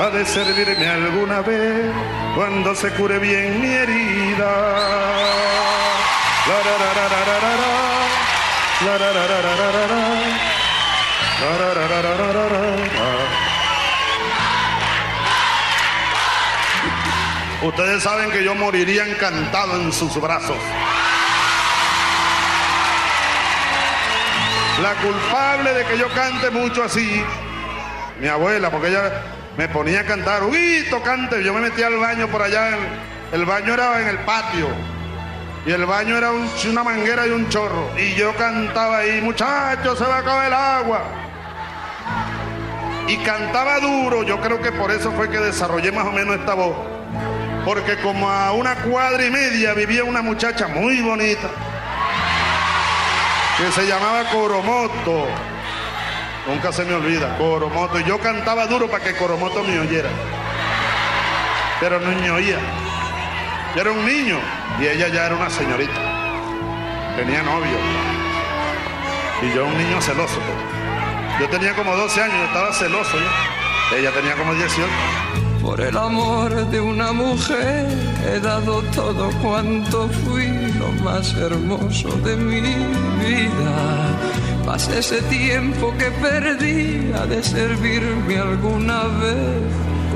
ha de servirme alguna vez cuando se cure bien mi herida. Ustedes saben que yo moriría encantado en sus brazos. La culpable de que yo cante mucho así, mi abuela, porque ella me ponía a cantar, Huguito, cante. Yo me metía al baño por allá, el baño era en el patio. Y el baño era un- una manguera y un chorro. Y yo cantaba ahí, muchachos, se va a acabar el agua. Y cantaba duro, yo creo que por eso fue que desarrollé más o menos esta voz. Porque como a una cuadra y media vivía una muchacha muy bonita que se llamaba Coromoto. Nunca se me olvida, Coromoto. Y yo cantaba duro para que Coromoto me oyera. Pero no me oía. Yo era un niño y ella ya era una señorita. Tenía novio. Y yo un niño celoso. pues. Yo tenía como 12 años, yo estaba celoso. Ella tenía como 18. Por el amor de una mujer he dado todo cuanto fui, lo más hermoso de mi vida. Más ese tiempo que perdí ha de servirme alguna vez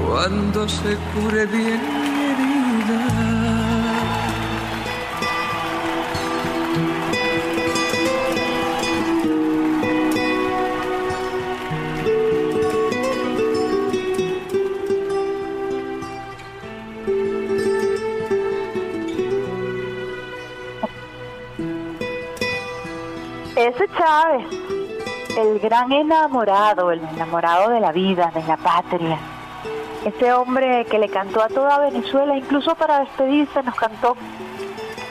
cuando se cure bien gran enamorado, el enamorado de la vida, de la patria. Ese hombre que le cantó a toda Venezuela, incluso para despedirse nos cantó,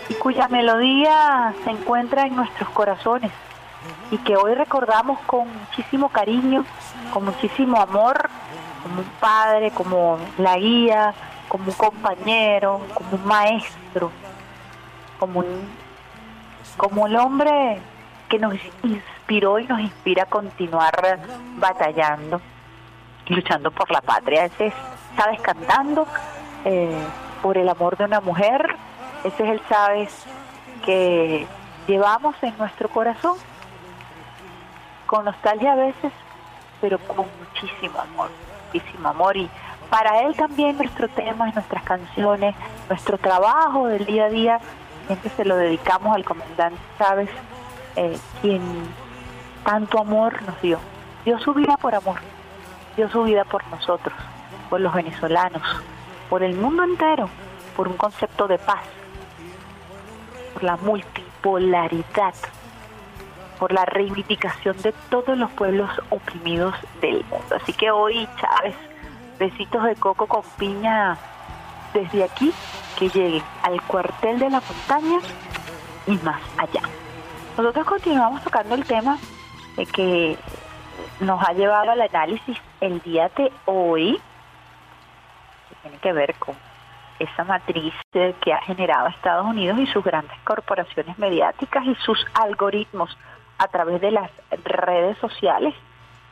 y cuya melodía se encuentra en nuestros corazones y que hoy recordamos con muchísimo cariño, con muchísimo amor, como un padre, como la guía, como un compañero, como un maestro, como un como el hombre que nos inspiró y nos inspira a continuar batallando y luchando por la patria. Ese es Chávez cantando eh, por el amor de una mujer. Ese es el Chávez que llevamos en nuestro corazón, con nostalgia a veces, pero con muchísimo amor, muchísimo amor. Y para él también nuestro tema, nuestras canciones, nuestro trabajo del día a día, siempre se lo dedicamos al comandante Chávez, eh, quien tanto amor nos dio. Dio su vida por amor, dio su vida por nosotros, por los venezolanos, por el mundo entero, por un concepto de paz, por la multipolaridad, por la reivindicación de todos los pueblos oprimidos del mundo. Así que hoy, Chávez, besitos de coco con piña desde aquí, que lleguen al cuartel de la montaña y más allá. Nosotros continuamos tocando el tema que nos ha llevado al análisis el día de hoy, que tiene que ver con esa matriz que ha generado Estados Unidos y sus grandes corporaciones mediáticas y sus algoritmos a través de las redes sociales,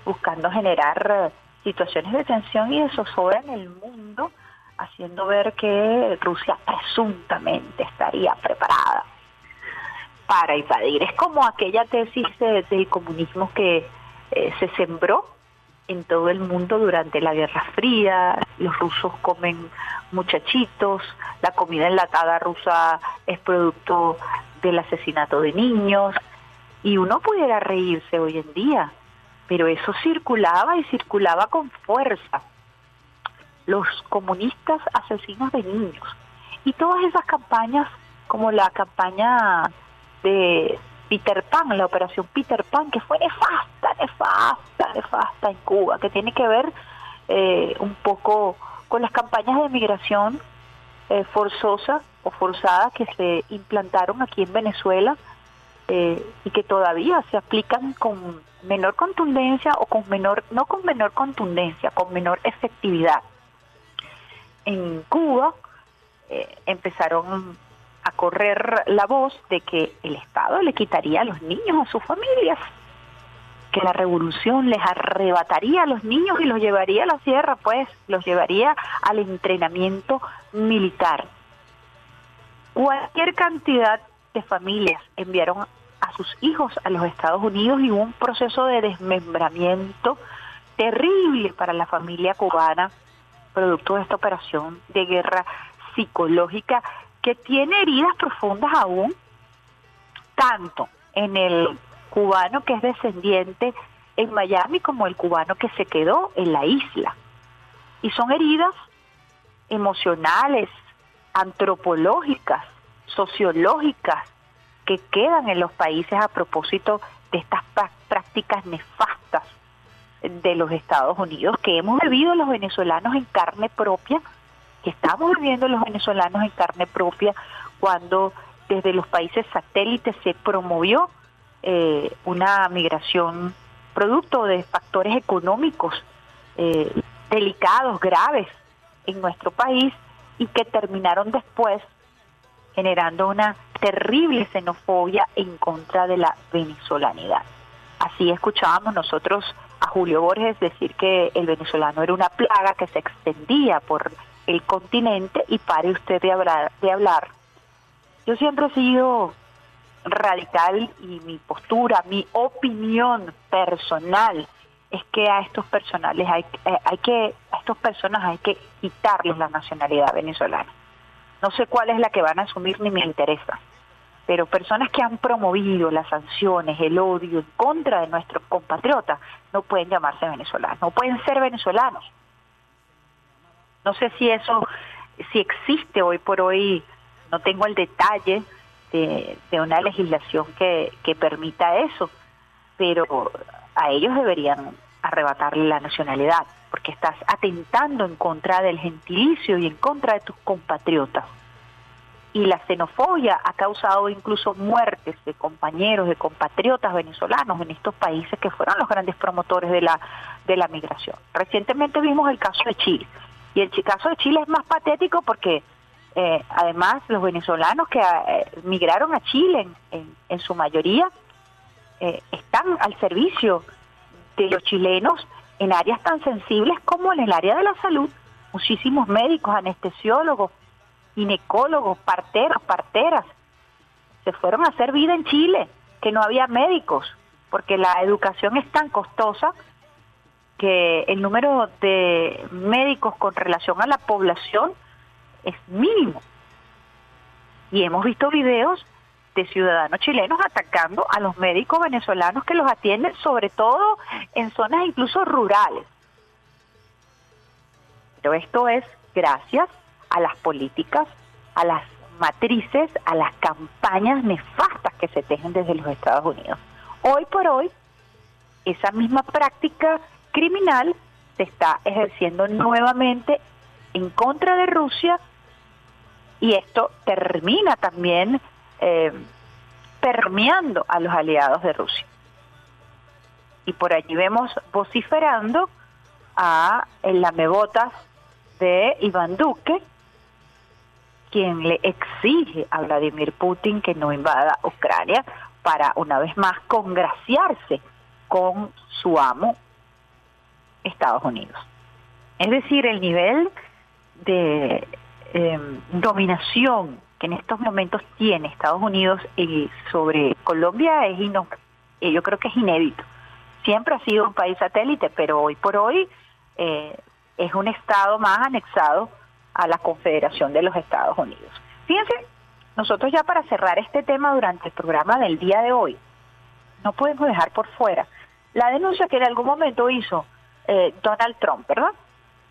buscando generar situaciones de tensión y de zozobra en el mundo, haciendo ver que Rusia presuntamente estaría preparada para invadir. Es como aquella tesis de- del comunismo que eh, se sembró en todo el mundo durante la Guerra Fría. Los rusos comen muchachitos, la comida enlatada rusa es producto del asesinato de niños y uno pudiera reírse hoy en día, pero eso circulaba y circulaba con fuerza. Los comunistas asesinos de niños y todas esas campañas como la campaña de Peter Pan, la operación Peter Pan, que fue nefasta, nefasta, nefasta en Cuba, que tiene que ver eh, un poco con las campañas de migración eh, forzosa o forzada que se implantaron aquí en Venezuela eh, y que todavía se aplican con menor contundencia o con menor, no con menor contundencia, con menor efectividad. En Cuba eh, empezaron a correr la voz de que el Estado le quitaría a los niños a sus familias, que la revolución les arrebataría a los niños y los llevaría a la sierra, pues los llevaría al entrenamiento militar. Cualquier cantidad de familias enviaron a sus hijos a los Estados Unidos y hubo un proceso de desmembramiento terrible para la familia cubana, producto de esta operación de guerra psicológica que tiene heridas profundas aún, tanto en el cubano que es descendiente en Miami como el cubano que se quedó en la isla. Y son heridas emocionales, antropológicas, sociológicas, que quedan en los países a propósito de estas prá- prácticas nefastas de los Estados Unidos que hemos vivido los venezolanos en carne propia, que estamos viviendo los venezolanos en carne propia cuando desde los países satélites se promovió eh, una migración producto de factores económicos eh, delicados, graves en nuestro país y que terminaron después generando una terrible xenofobia en contra de la venezolanidad. Así escuchábamos nosotros a Julio Borges decir que el venezolano era una plaga que se extendía por el continente y pare usted de hablar, de hablar. Yo siempre he sido radical y mi postura, mi opinión personal es que a estos personales hay, eh, hay que a estos personas hay que quitarles la nacionalidad venezolana. No sé cuál es la que van a asumir ni me interesa, pero personas que han promovido las sanciones, el odio en contra de nuestros compatriotas no pueden llamarse venezolanos, no pueden ser venezolanos. No sé si eso, si existe hoy por hoy, no tengo el detalle de, una legislación que, que permita eso, pero a ellos deberían arrebatarle la nacionalidad, porque estás atentando en contra del gentilicio y en contra de tus compatriotas. Y la xenofobia ha causado incluso muertes de compañeros, de compatriotas venezolanos en estos países que fueron los grandes promotores de la, de la migración. Recientemente vimos el caso de Chile. Y el caso de Chile es más patético porque eh, además los venezolanos que eh, migraron a Chile en, en- en su mayoría eh, están al servicio de los chilenos en áreas tan sensibles como en el área de la salud. Muchísimos médicos, anestesiólogos, ginecólogos, parteros, parteras, se fueron a hacer vida en Chile, que no había médicos, porque la educación es tan costosa que el número de médicos con relación a la población es mínimo. Y hemos visto videos de ciudadanos chilenos atacando a los médicos venezolanos que los atienden, sobre todo en zonas incluso rurales. Pero esto es gracias a las políticas, a las matrices, a las campañas nefastas que se tejen desde los Estados Unidos. Hoy por hoy, esa misma práctica criminal se está ejerciendo nuevamente en contra de Rusia y esto termina también eh, permeando a los aliados de Rusia. Y por allí vemos vociferando a el lamebotas de Iván Duque, quien le exige a Vladimir Putin que no invada Ucrania para una vez más congraciarse con su amo, Estados Unidos. Es decir, el nivel de em, dominación que en estos momentos tiene Estados Unidos sobre Colombia es eh, yo creo que es inédito. Siempre ha sido un país satélite, pero hoy por hoy eh, es un estado más anexado a la Confederación de los Estados Unidos. Fíjense, nosotros ya para cerrar este tema durante el programa del día de hoy, no podemos dejar por fuera la denuncia que en algún momento hizo Donald Trump, ¿verdad?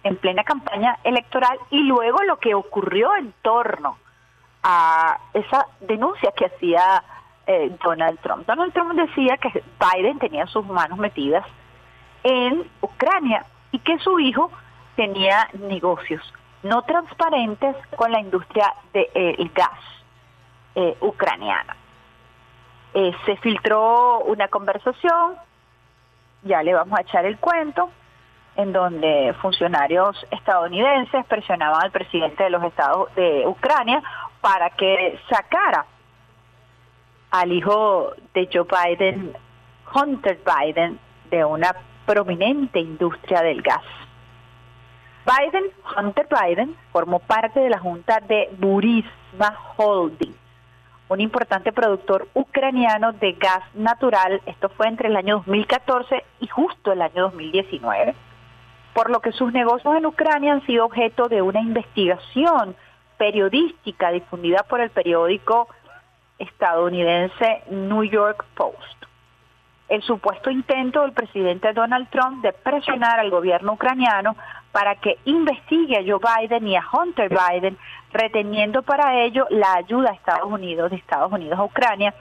En plena campaña electoral y luego lo que ocurrió en torno a esa denuncia que hacía eh, Donald Trump. Donald Trump decía que Biden tenía sus manos metidas en Ucrania y que su hijo tenía negocios no transparentes con la industria del eh, gas eh, ucraniana. se filtró una conversación, ya le vamos a echar el cuento, en donde funcionarios estadounidenses presionaban al presidente de los estados de Ucrania para que sacara al hijo de Joe Biden, Hunter Biden, de una prominente industria del gas. Biden, Hunter Biden, formó parte de la junta de Burisma Holding, un importante productor ucraniano de gas natural. Esto fue entre el año 2014 y justo el año 2019, por lo que sus negocios en Ucrania han sido objeto de una investigación periodística difundida por el periódico estadounidense New York Post. El supuesto intento del presidente Donald Trump de presionar al gobierno ucraniano para que investigue a Joe Biden y a Hunter Biden, reteniendo para ello la ayuda a Estados Unidos, de Estados Unidos a Ucrania,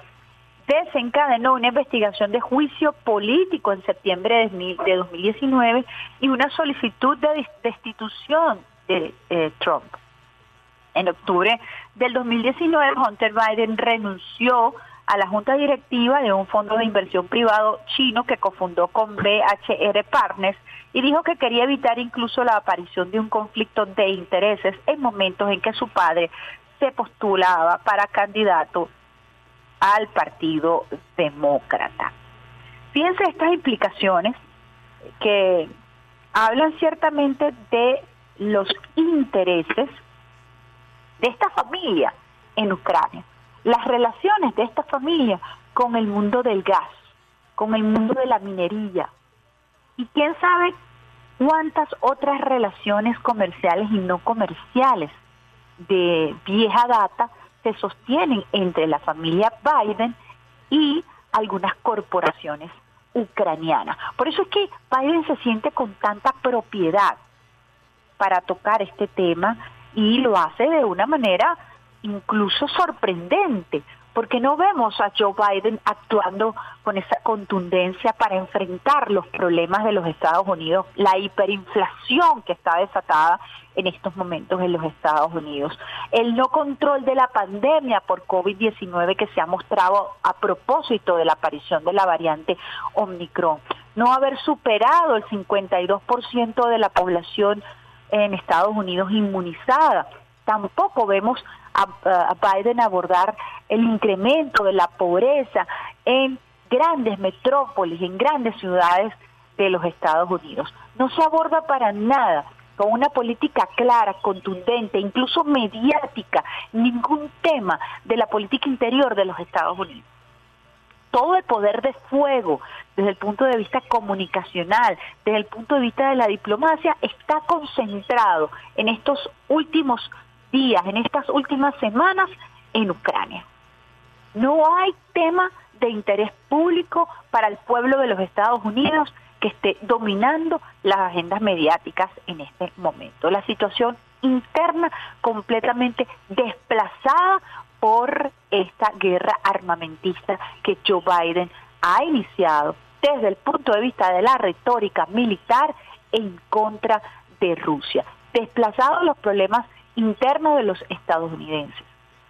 desencadenó una investigación de juicio político en septiembre de 2019 y una solicitud de destitución de eh, Trump. En octubre del 2019, Hunter Biden renunció a la junta directiva de un fondo de inversión privado chino que cofundó con BHR Partners y dijo que quería evitar incluso la aparición de un conflicto de intereses en momentos en que su padre se postulaba para candidato al Partido Demócrata. Fíjense estas implicaciones que hablan ciertamente de los intereses de esta familia en Ucrania, las relaciones de esta familia con el mundo del gas, con el mundo de la minería y quién sabe cuántas otras relaciones comerciales y no comerciales de vieja data se sostienen entre la familia Biden y algunas corporaciones ucranianas. Por eso es que Biden se siente con tanta propiedad para tocar este tema y lo hace de una manera incluso sorprendente, porque no vemos a Joe Biden actuando con esa contundencia para enfrentar los problemas de los Estados Unidos, la hiperinflación que está desatada en estos momentos en los Estados Unidos, el no control de la pandemia por COVID-19 que se ha mostrado a propósito de la aparición de la variante Omicron, no haber superado el 52% de la población en Estados Unidos inmunizada. Tampoco vemos a, Biden abordar el incremento de la pobreza en grandes metrópolis, en grandes ciudades de los Estados Unidos. No se aborda para nada con una política clara, contundente, incluso mediática, ningún tema de la política interior de los Estados Unidos todo el poder de fuego desde el punto de vista comunicacional, desde el punto de vista de la diplomacia, está concentrado en estos últimos días, en estas últimas semanas en Ucrania. No hay tema de interés público para el pueblo de los Estados Unidos que esté dominando las agendas mediáticas en este momento. La situación interna completamente desplazada por esta guerra armamentista que Joe Biden ha iniciado desde el punto de vista de la retórica militar en contra de Rusia, desplazados los problemas internos de los estadounidenses,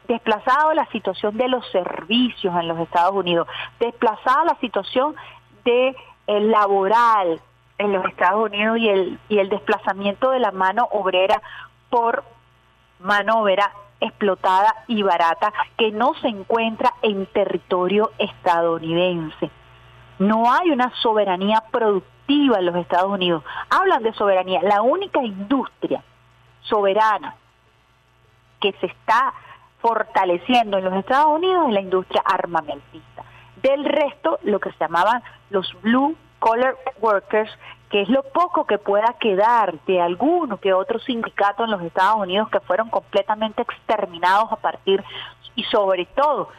desplazado la situación de los servicios en los Estados Unidos, desplazada la situación de el laboral en los Estados Unidos y el y el desplazamiento de la mano obrera por mano obrera explotada y barata que no se encuentra en territorio estadounidense. No hay una soberanía productiva en los Estados Unidos. Hablan de soberanía. La única industria soberana que se está fortaleciendo en los Estados Unidos es la industria armamentista. Del resto, lo que se llamaban los blue collar workers, que es lo poco que pueda quedar de alguno que otro sindicato en los Estados Unidos que fueron completamente exterminados a partir y sobre todo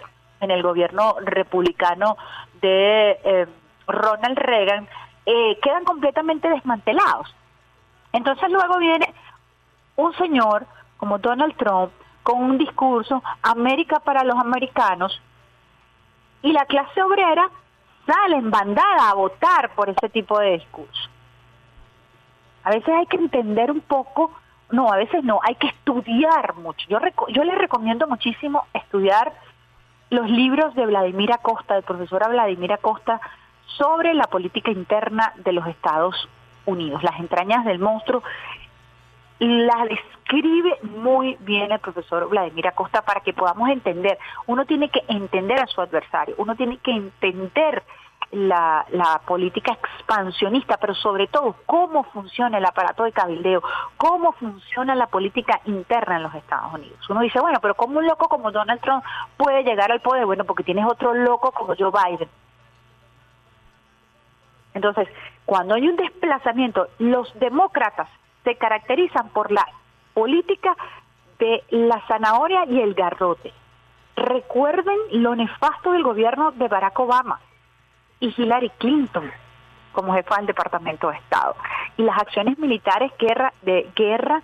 en el gobierno republicano de eh, Ronald Reagan, eh, quedan completamente desmantelados. Entonces luego viene un señor como Donald Trump con un discurso América para los americanos y la clase obrera sale en bandada a votar por ese tipo de discurso. A veces hay que entender un poco, no, a veces no, hay que estudiar mucho. Yo, yo les recomiendo muchísimo estudiar los libros de Vladimir Acosta, de profesora Vladimir Acosta, sobre la política interna de los Estados Unidos, las entrañas del monstruo. La describe muy bien el profesor Vladimir Acosta para que podamos entender. Uno tiene que entender a su adversario, uno tiene que entender la, política expansionista, pero sobre todo cómo funciona el aparato de cabildeo, cómo funciona la política interna en los Estados Unidos. Uno dice, bueno, pero ¿cómo un loco como Donald Trump puede llegar al poder? Bueno, porque tienes otro loco como Joe Biden. Entonces, cuando hay un desplazamiento, los demócratas se caracterizan por la política de la zanahoria y el garrote. Recuerden lo nefasto del gobierno de Barack Obama y Hillary Clinton como jefa del Departamento de Estado. Y las acciones militares guerra, de guerra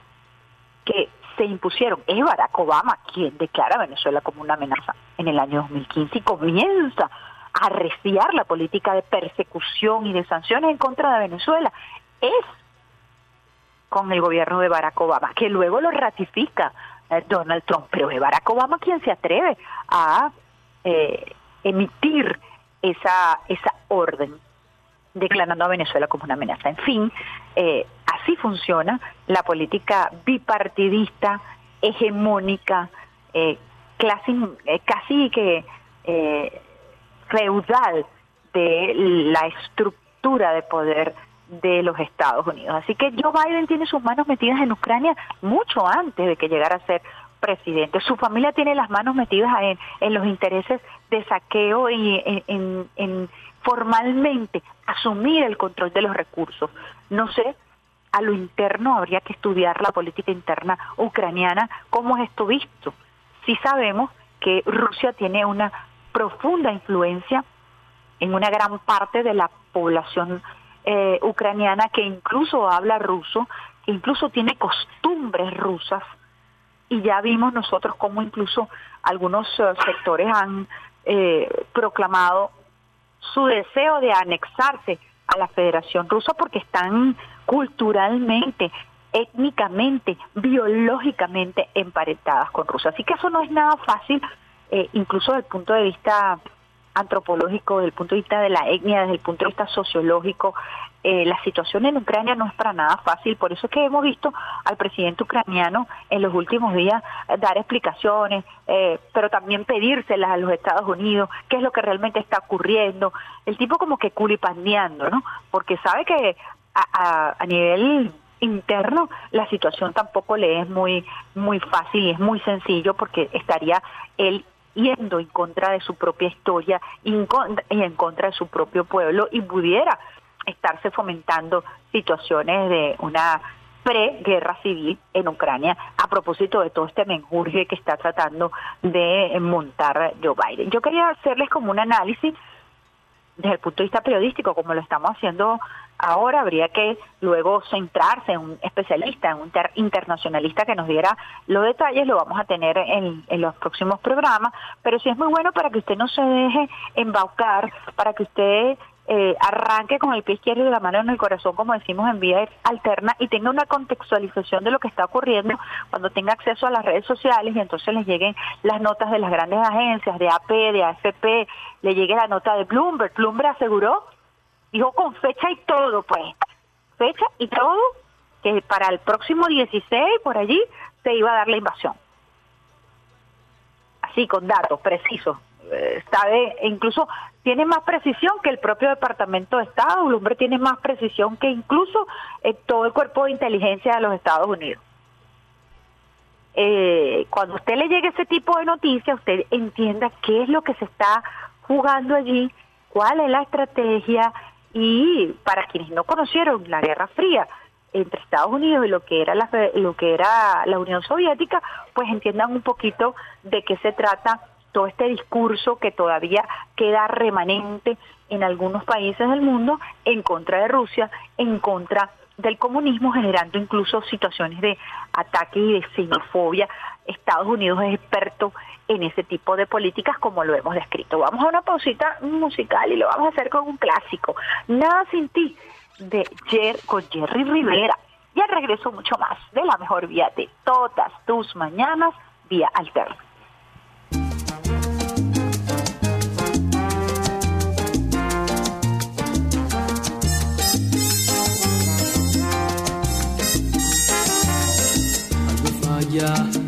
que se impusieron. Es Barack Obama quien declara a Venezuela como una amenaza en el año 2015 y comienza a arreciar la política de persecución y de sanciones en contra de Venezuela. Es con el gobierno de Barack Obama, que luego lo ratifica eh, Donald Trump, pero es Barack Obama quien se atreve a eh, emitir esa, esa orden declarando a Venezuela como una amenaza. En fin, eh, así funciona la política bipartidista, hegemónica, eh, casi que feudal de la estructura de poder de los Estados Unidos. Así que Joe Biden tiene sus manos metidas en Ucrania mucho antes de que llegara a ser presidente. Su familia tiene las manos metidas en, en los intereses de saqueo y en, formalmente asumir el control de los recursos. No sé, a lo interno habría que estudiar la política interna ucraniana, cómo es esto visto. Sí sabemos que Rusia tiene una profunda influencia en una gran parte de la población eh, ucraniana que incluso habla ruso, que incluso tiene costumbres rusas, y ya vimos nosotros cómo incluso algunos eh, sectores han eh, proclamado su deseo de anexarse a la Federación Rusa porque están culturalmente, étnicamente, biológicamente emparentadas con Rusia. Así que eso no es nada fácil, eh, incluso desde el punto de vista antropológico, desde el punto de vista de la etnia, desde el punto de vista sociológico, eh, la situación en Ucrania no es para nada fácil, por eso es que hemos visto al presidente ucraniano en los últimos días eh, dar explicaciones, eh, pero también pedírselas a los Estados Unidos, qué es lo que realmente está ocurriendo, el tipo como que culipandeando, ¿no? Porque sabe que a, nivel interno la situación tampoco le es muy muy fácil y es muy sencillo porque estaría él yendo en contra de su propia historia y en contra de su propio pueblo y pudiera estarse fomentando situaciones de una pre-guerra civil en Ucrania a propósito de todo este menjurje que está tratando de montar Joe Biden. Yo quería hacerles como un análisis desde el punto de vista periodístico, como lo estamos haciendo ahora, habría que luego centrarse en un especialista, en un internacionalista que nos diera los detalles, lo vamos a tener en, en, los próximos programas, pero sí es muy bueno para que usted no se deje embaucar, para que usted eh, arranque con el pie izquierdo y la mano en el corazón, como decimos en vía alterna, y tenga una contextualización de lo que está ocurriendo cuando tenga acceso a las redes sociales y entonces les lleguen las notas de las grandes agencias, de AP, de AFP, le llegue la nota de Bloomberg. Bloomberg aseguró, dijo con fecha y todo, pues, fecha y todo, que para el próximo 16, por allí, se iba a dar la invasión. así con datos precisos. Sabe, e incluso tiene más precisión que el propio Departamento de Estado, Bloomberg tiene más precisión que incluso eh, todo el cuerpo de inteligencia de los Estados Unidos. Eh, cuando usted le llegue ese tipo de noticias, usted entienda qué es lo que se está jugando allí, cuál es la estrategia y para quienes no conocieron la Guerra Fría entre Estados Unidos y lo que era la, lo que era la Unión Soviética, pues entiendan un poquito de qué se trata todo este discurso que todavía queda remanente en algunos países del mundo en contra de Rusia, en contra del comunismo, generando incluso situaciones de ataque y de xenofobia. Estados Unidos es experto en ese tipo de políticas como lo hemos descrito. Vamos a una pausita musical y lo vamos a hacer con un clásico. Nada sin ti de Jer con Jerry Rivera. Y al regreso mucho más de la mejor vía de todas tus mañanas, vía alterna. En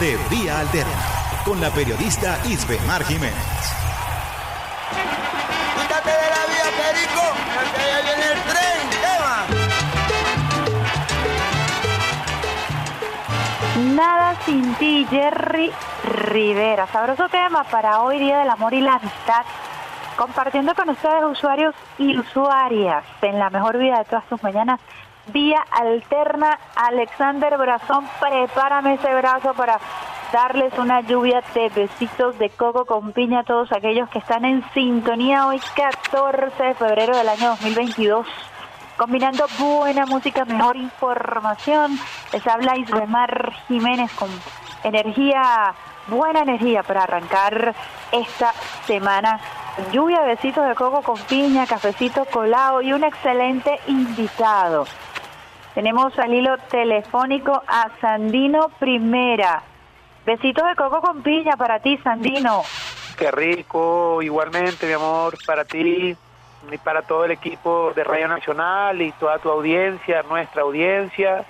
de Vía Alterna con la periodista Isbemar Jiménez. Quítate de la vía, Perico, porque ya viene el tren. ¿Qué va? Nada sin ti, Jerry Rivera. Sabroso tema para hoy, Día del Amor y la Amistad. Compartiendo con ustedes, usuarios y usuarias, en la mejor vida de todas sus mañanas, vía alterna. Alexander Brazón, prepárame ese brazo para darles una lluvia de besitos de coco con piña a todos aquellos que están en sintonía hoy, 14 de febrero del año 2022 combinando buena música, mejor información. Les habla Isbemar Jiménez con energía, buena energía para arrancar esta semana. Lluvia, besitos de coco con piña, cafecito colado y un excelente invitado. Tenemos al hilo telefónico a Sandino Primera. Besitos de coco con piña para ti, Sandino. Qué rico, igualmente, mi amor, para ti y para todo el equipo de Radio Nacional y toda tu audiencia, nuestra audiencia.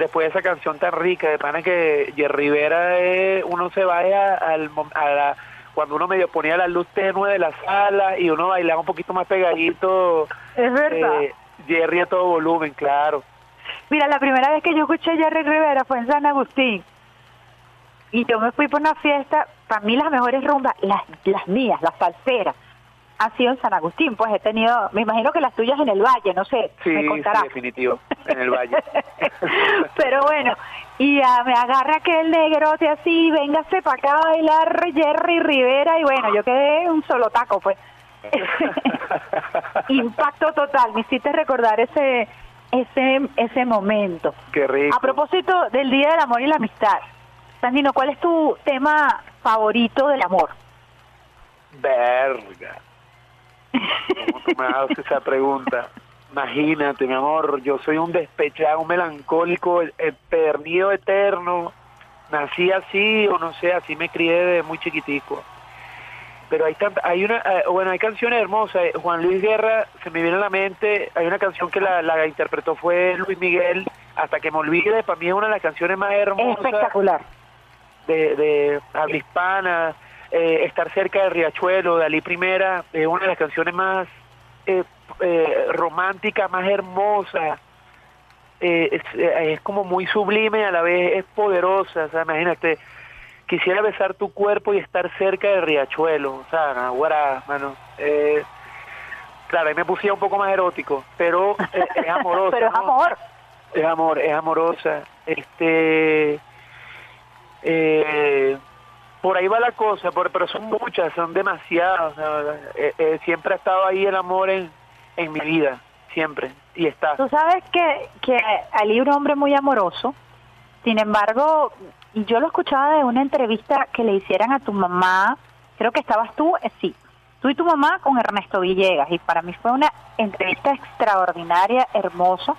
Después de esa canción tan rica, de pana que Jerry Rivera, eh, uno se vaya al, mom- a la, cuando uno medio ponía la luz tenue de la sala y uno bailaba un poquito más pegadito. Es verdad. eh, Jerry a todo volumen, claro. Mira, la primera vez que yo escuché a Jerry Rivera fue en San Agustín. Y yo me fui por una fiesta, para mí las mejores rumbas, las, las mías, las salseras, han sido en San Agustín. Pues he tenido, me imagino que las tuyas en el Valle, no sé, Sí, me sí, contarás. definitivo, en el valle. [laughs] Pero bueno, y ah, me agarra aquel negrote así, véngase para acá a bailar Jerry Rivera, y bueno, yo quedé un solo taco, pues. [laughs] [laughs] Impacto total, me hiciste recordar ese, ese, ese momento. Qué rico. A propósito del Día del Amor y la Amistad, Sandino, ¿cuál es tu tema favorito del amor? Verga. ¿Cómo tú me haces esa pregunta? Imagínate, mi amor, yo soy un despechado, un melancólico, perdido eterno. Nací así, o no sé, así me crié de muy chiquitico. Pero hay tanta, hay una, eh, bueno, hay canciones hermosas. Eh, Juan Luis Guerra, se me viene a la mente, hay una canción que la, la interpretó fue Luis Miguel, hasta que me olvide, para mí es una de las canciones más hermosas Espectacular. de, de habla hispana, eh, estar cerca del riachuelo, de Ali Primera, es una de las canciones más eh, eh, románticas, más hermosas, eh, es, es como muy sublime a la vez es poderosa, o sea, imagínate, quisiera besar tu cuerpo y estar cerca del riachuelo, o sea, ahora, mano, eh, claro, ahí me pusía un poco más erótico, pero eh, es [laughs] amorosa. Pero es ¿no? amor. Es amor, es amorosa. Este, eh, por ahí va la cosa, por- pero son muchas, son demasiadas. eh, eh, siempre ha estado ahí el amor en, en mi vida, siempre, y está. Tú sabes que, que es un hombre muy amoroso, sin embargo, yo lo escuchaba de una entrevista que le hicieran a tu mamá, creo que estabas tú, eh, sí, tú y tu mamá con Ernesto Villegas, y para mí fue una entrevista extraordinaria, hermosa,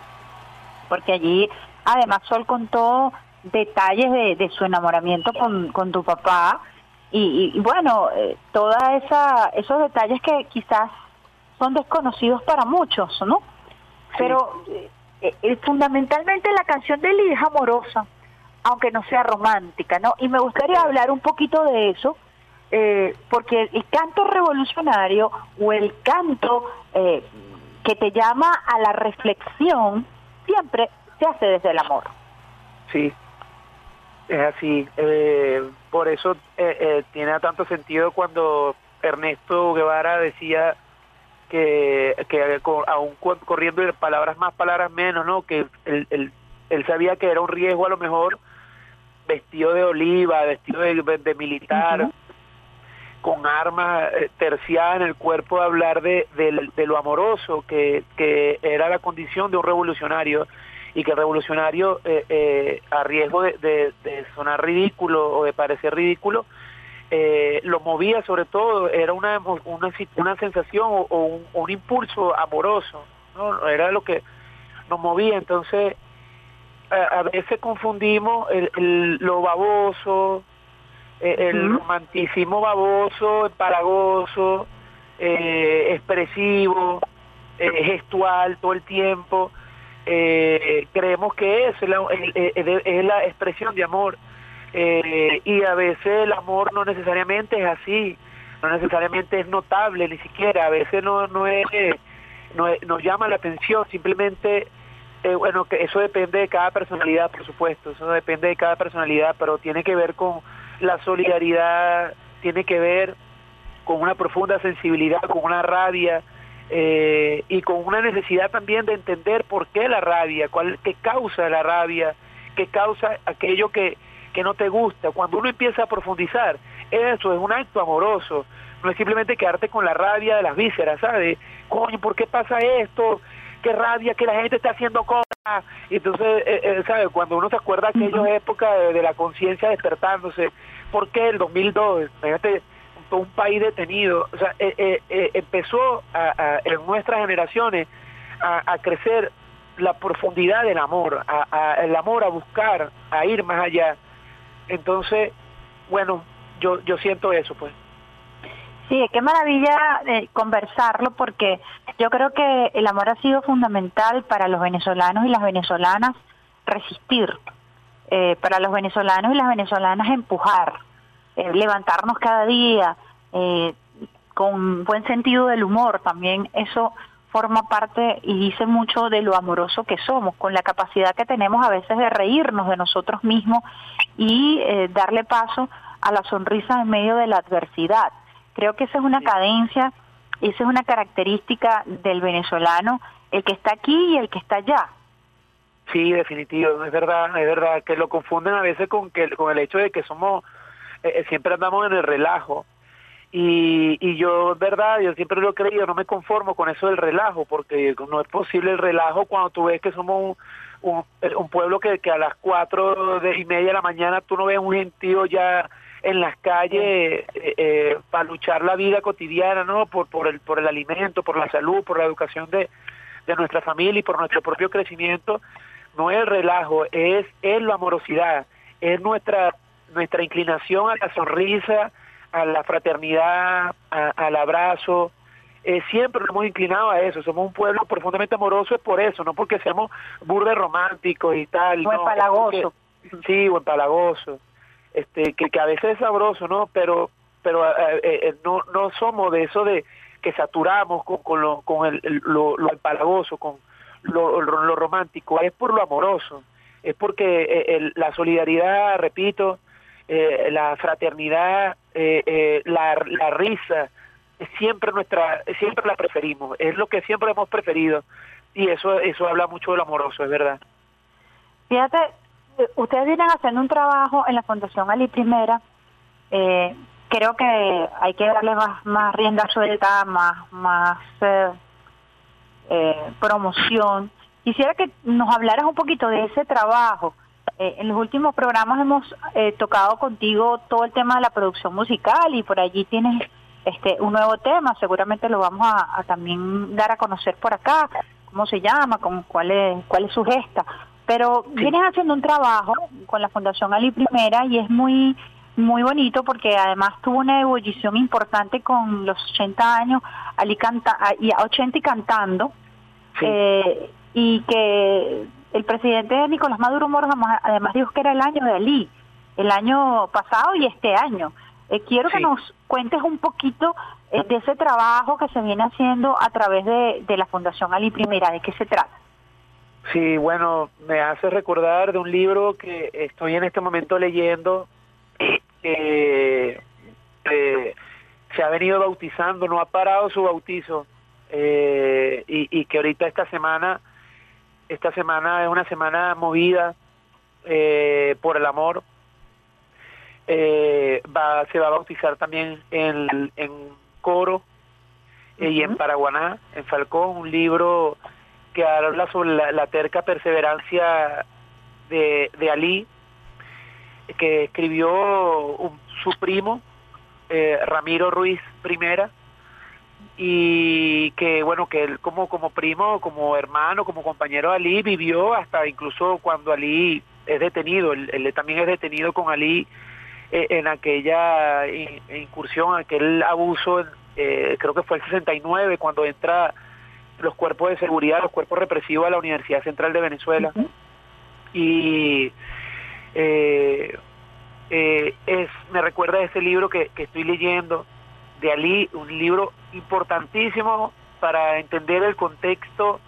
porque allí además Sol contó detalles de, de su enamoramiento con, con tu papá, y, y- bueno, eh, toda esa esos detalles que quizás son desconocidos para muchos, ¿no? Pero eh, eh, fundamentalmente la canción de Lee es amorosa, aunque no sea romántica, ¿no? Y me gustaría hablar un poquito de eso, eh, porque el canto revolucionario o el canto eh, que te llama a la reflexión siempre se hace desde el amor. Sí, es así. Eh, por eso tiene tanto sentido cuando Ernesto Guevara decía que, que aún corriendo de palabras más, palabras menos, ¿no? Que él, él, él sabía que era un riesgo a lo mejor vestido de oliva, vestido de, de militar, con armas eh, terciadas en el cuerpo de hablar de, de, de lo amoroso, que, que era la condición de un revolucionario y que el revolucionario, eh, eh, a riesgo de sonar ridículo o de parecer ridículo, eh, lo movía sobre todo, era una, una, una sensación o, un, impulso amoroso, ¿no? era lo que nos movía, entonces a, veces confundimos el, lo baboso, eh, el romanticismo baboso, empalagoso, eh, expresivo, gestual todo el tiempo, creemos que es es la expresión de amor eh, y a veces el amor no necesariamente es así, no necesariamente es notable ni siquiera, a veces no, no, es, no, nos llama la atención, simplemente, eh, bueno, que eso depende de cada personalidad, por supuesto, eso depende de cada personalidad, pero tiene que ver con la solidaridad, tiene que ver con una profunda sensibilidad, con una rabia, eh, y con una necesidad también de entender por qué la rabia, cuál, qué causa la rabia, qué causa aquello que, que no te gusta. Cuando uno empieza a profundizar, eso es un acto amoroso. No es simplemente quedarte con la rabia de las vísceras, ¿sabes? Coño, ¿por qué pasa esto? Qué rabia que la gente está haciendo cosas. Entonces, eh, eh, ¿sabes? Cuando uno se acuerda de aquella época de, la conciencia despertándose, ¿por qué el 2002? Fíjate, un país detenido. O sea, eh, empezó en nuestras generaciones a, crecer la profundidad del amor, el amor a buscar, a ir más allá. Entonces, bueno, yo, yo siento eso, pues. Sí, qué maravilla eh, conversarlo porque yo creo que el amor ha sido fundamental para los venezolanos y las venezolanas resistir, eh, para los venezolanos y las venezolanas empujar, eh, levantarnos cada día con buen sentido del humor, también eso forma parte y dice mucho de lo amoroso que somos, con la capacidad que tenemos a veces de reírnos de nosotros mismos y eh, darle paso a la sonrisa en medio de la adversidad. Creo que esa es una cadencia, esa es una característica del venezolano, el que está aquí y el que está allá. Sí, definitivo, es verdad, es verdad, que lo confunden a veces con, que, con el hecho de que somos, eh, eh, siempre andamos en el relajo, y, y yo, verdad, yo siempre lo he creído, no me conformo con eso del relajo, porque no es posible el relajo cuando tú ves que somos un, un, pueblo que, que a las cuatro y media de la mañana tú no ves un gentío ya en las calles eh, eh, para luchar la vida cotidiana, ¿no? Por, por, el, por el alimento, por la salud, por la educación de, de nuestra familia y por nuestro propio crecimiento. No es el relajo, es, es la amorosidad, es nuestra, nuestra inclinación a la sonrisa, a la fraternidad, al abrazo. Eh, siempre nos hemos inclinado a eso. Somos un pueblo profundamente amoroso, es por eso, no porque seamos burdes románticos y tal. O empalagoso. sí, o empalagoso. Este, que, que a veces es sabroso, ¿no? Pero pero eh, eh, no, no somos de eso de que saturamos con, con, lo, con el, lo, lo, empalagoso, con lo, lo, romántico, es por lo amoroso, es porque la solidaridad, repito, eh, la fraternidad, eh, eh, la, la risa, siempre nuestra, siempre la preferimos, es lo que siempre hemos preferido y eso, eso habla mucho del amoroso, es verdad. Fíjate, ustedes vienen haciendo un trabajo en la Fundación Ali Primera, creo que hay que darle más, más rienda suelta, más, más promoción. Quisiera que nos hablaras un poquito de ese trabajo, eh, en los últimos programas hemos eh, tocado contigo todo el tema de la producción musical y por allí tienes este un nuevo tema, seguramente lo vamos a, también dar a conocer por acá, cómo se llama, con, cuál es cuál es su gesta. Pero vienes haciendo un trabajo con la Fundación Ali Primera y es muy muy bonito porque además tuvo una ebullición importante con los 80 años, Ali canta, y a 80 y cantando, eh, y que el presidente Nicolás Maduro Moros además dijo que era el año de Ali, el año pasado y este año. Eh, quiero que nos cuentes un poquito eh, de ese trabajo que se viene haciendo a través de, la Fundación Ali Primera, ¿de qué se trata? Sí, bueno, me hace recordar de un libro que estoy en este momento leyendo, que eh, se ha venido bautizando, no ha parado su bautizo, y, y que ahorita esta semana esta semana es una semana movida eh, por el amor. Eh, va, se va a bautizar también en, en Coro eh, y en Paraguaná, en Falcón, un libro que habla sobre la, terca perseverancia de, de, Ali, que escribió su primo, eh, Ramiro Ruiz Primera y que bueno que él como como primo como hermano como compañero de Ali vivió hasta incluso cuando Ali es detenido. Él, él también es detenido con Ali eh, en aquella in- incursión aquel abuso eh, creo que fue el 69 cuando entra los cuerpos de seguridad los cuerpos represivos a la Universidad Central de Venezuela. Y eh, eh, es me recuerda a ese libro que, que estoy leyendo de Ali, un libro importantísimo para entender el contexto,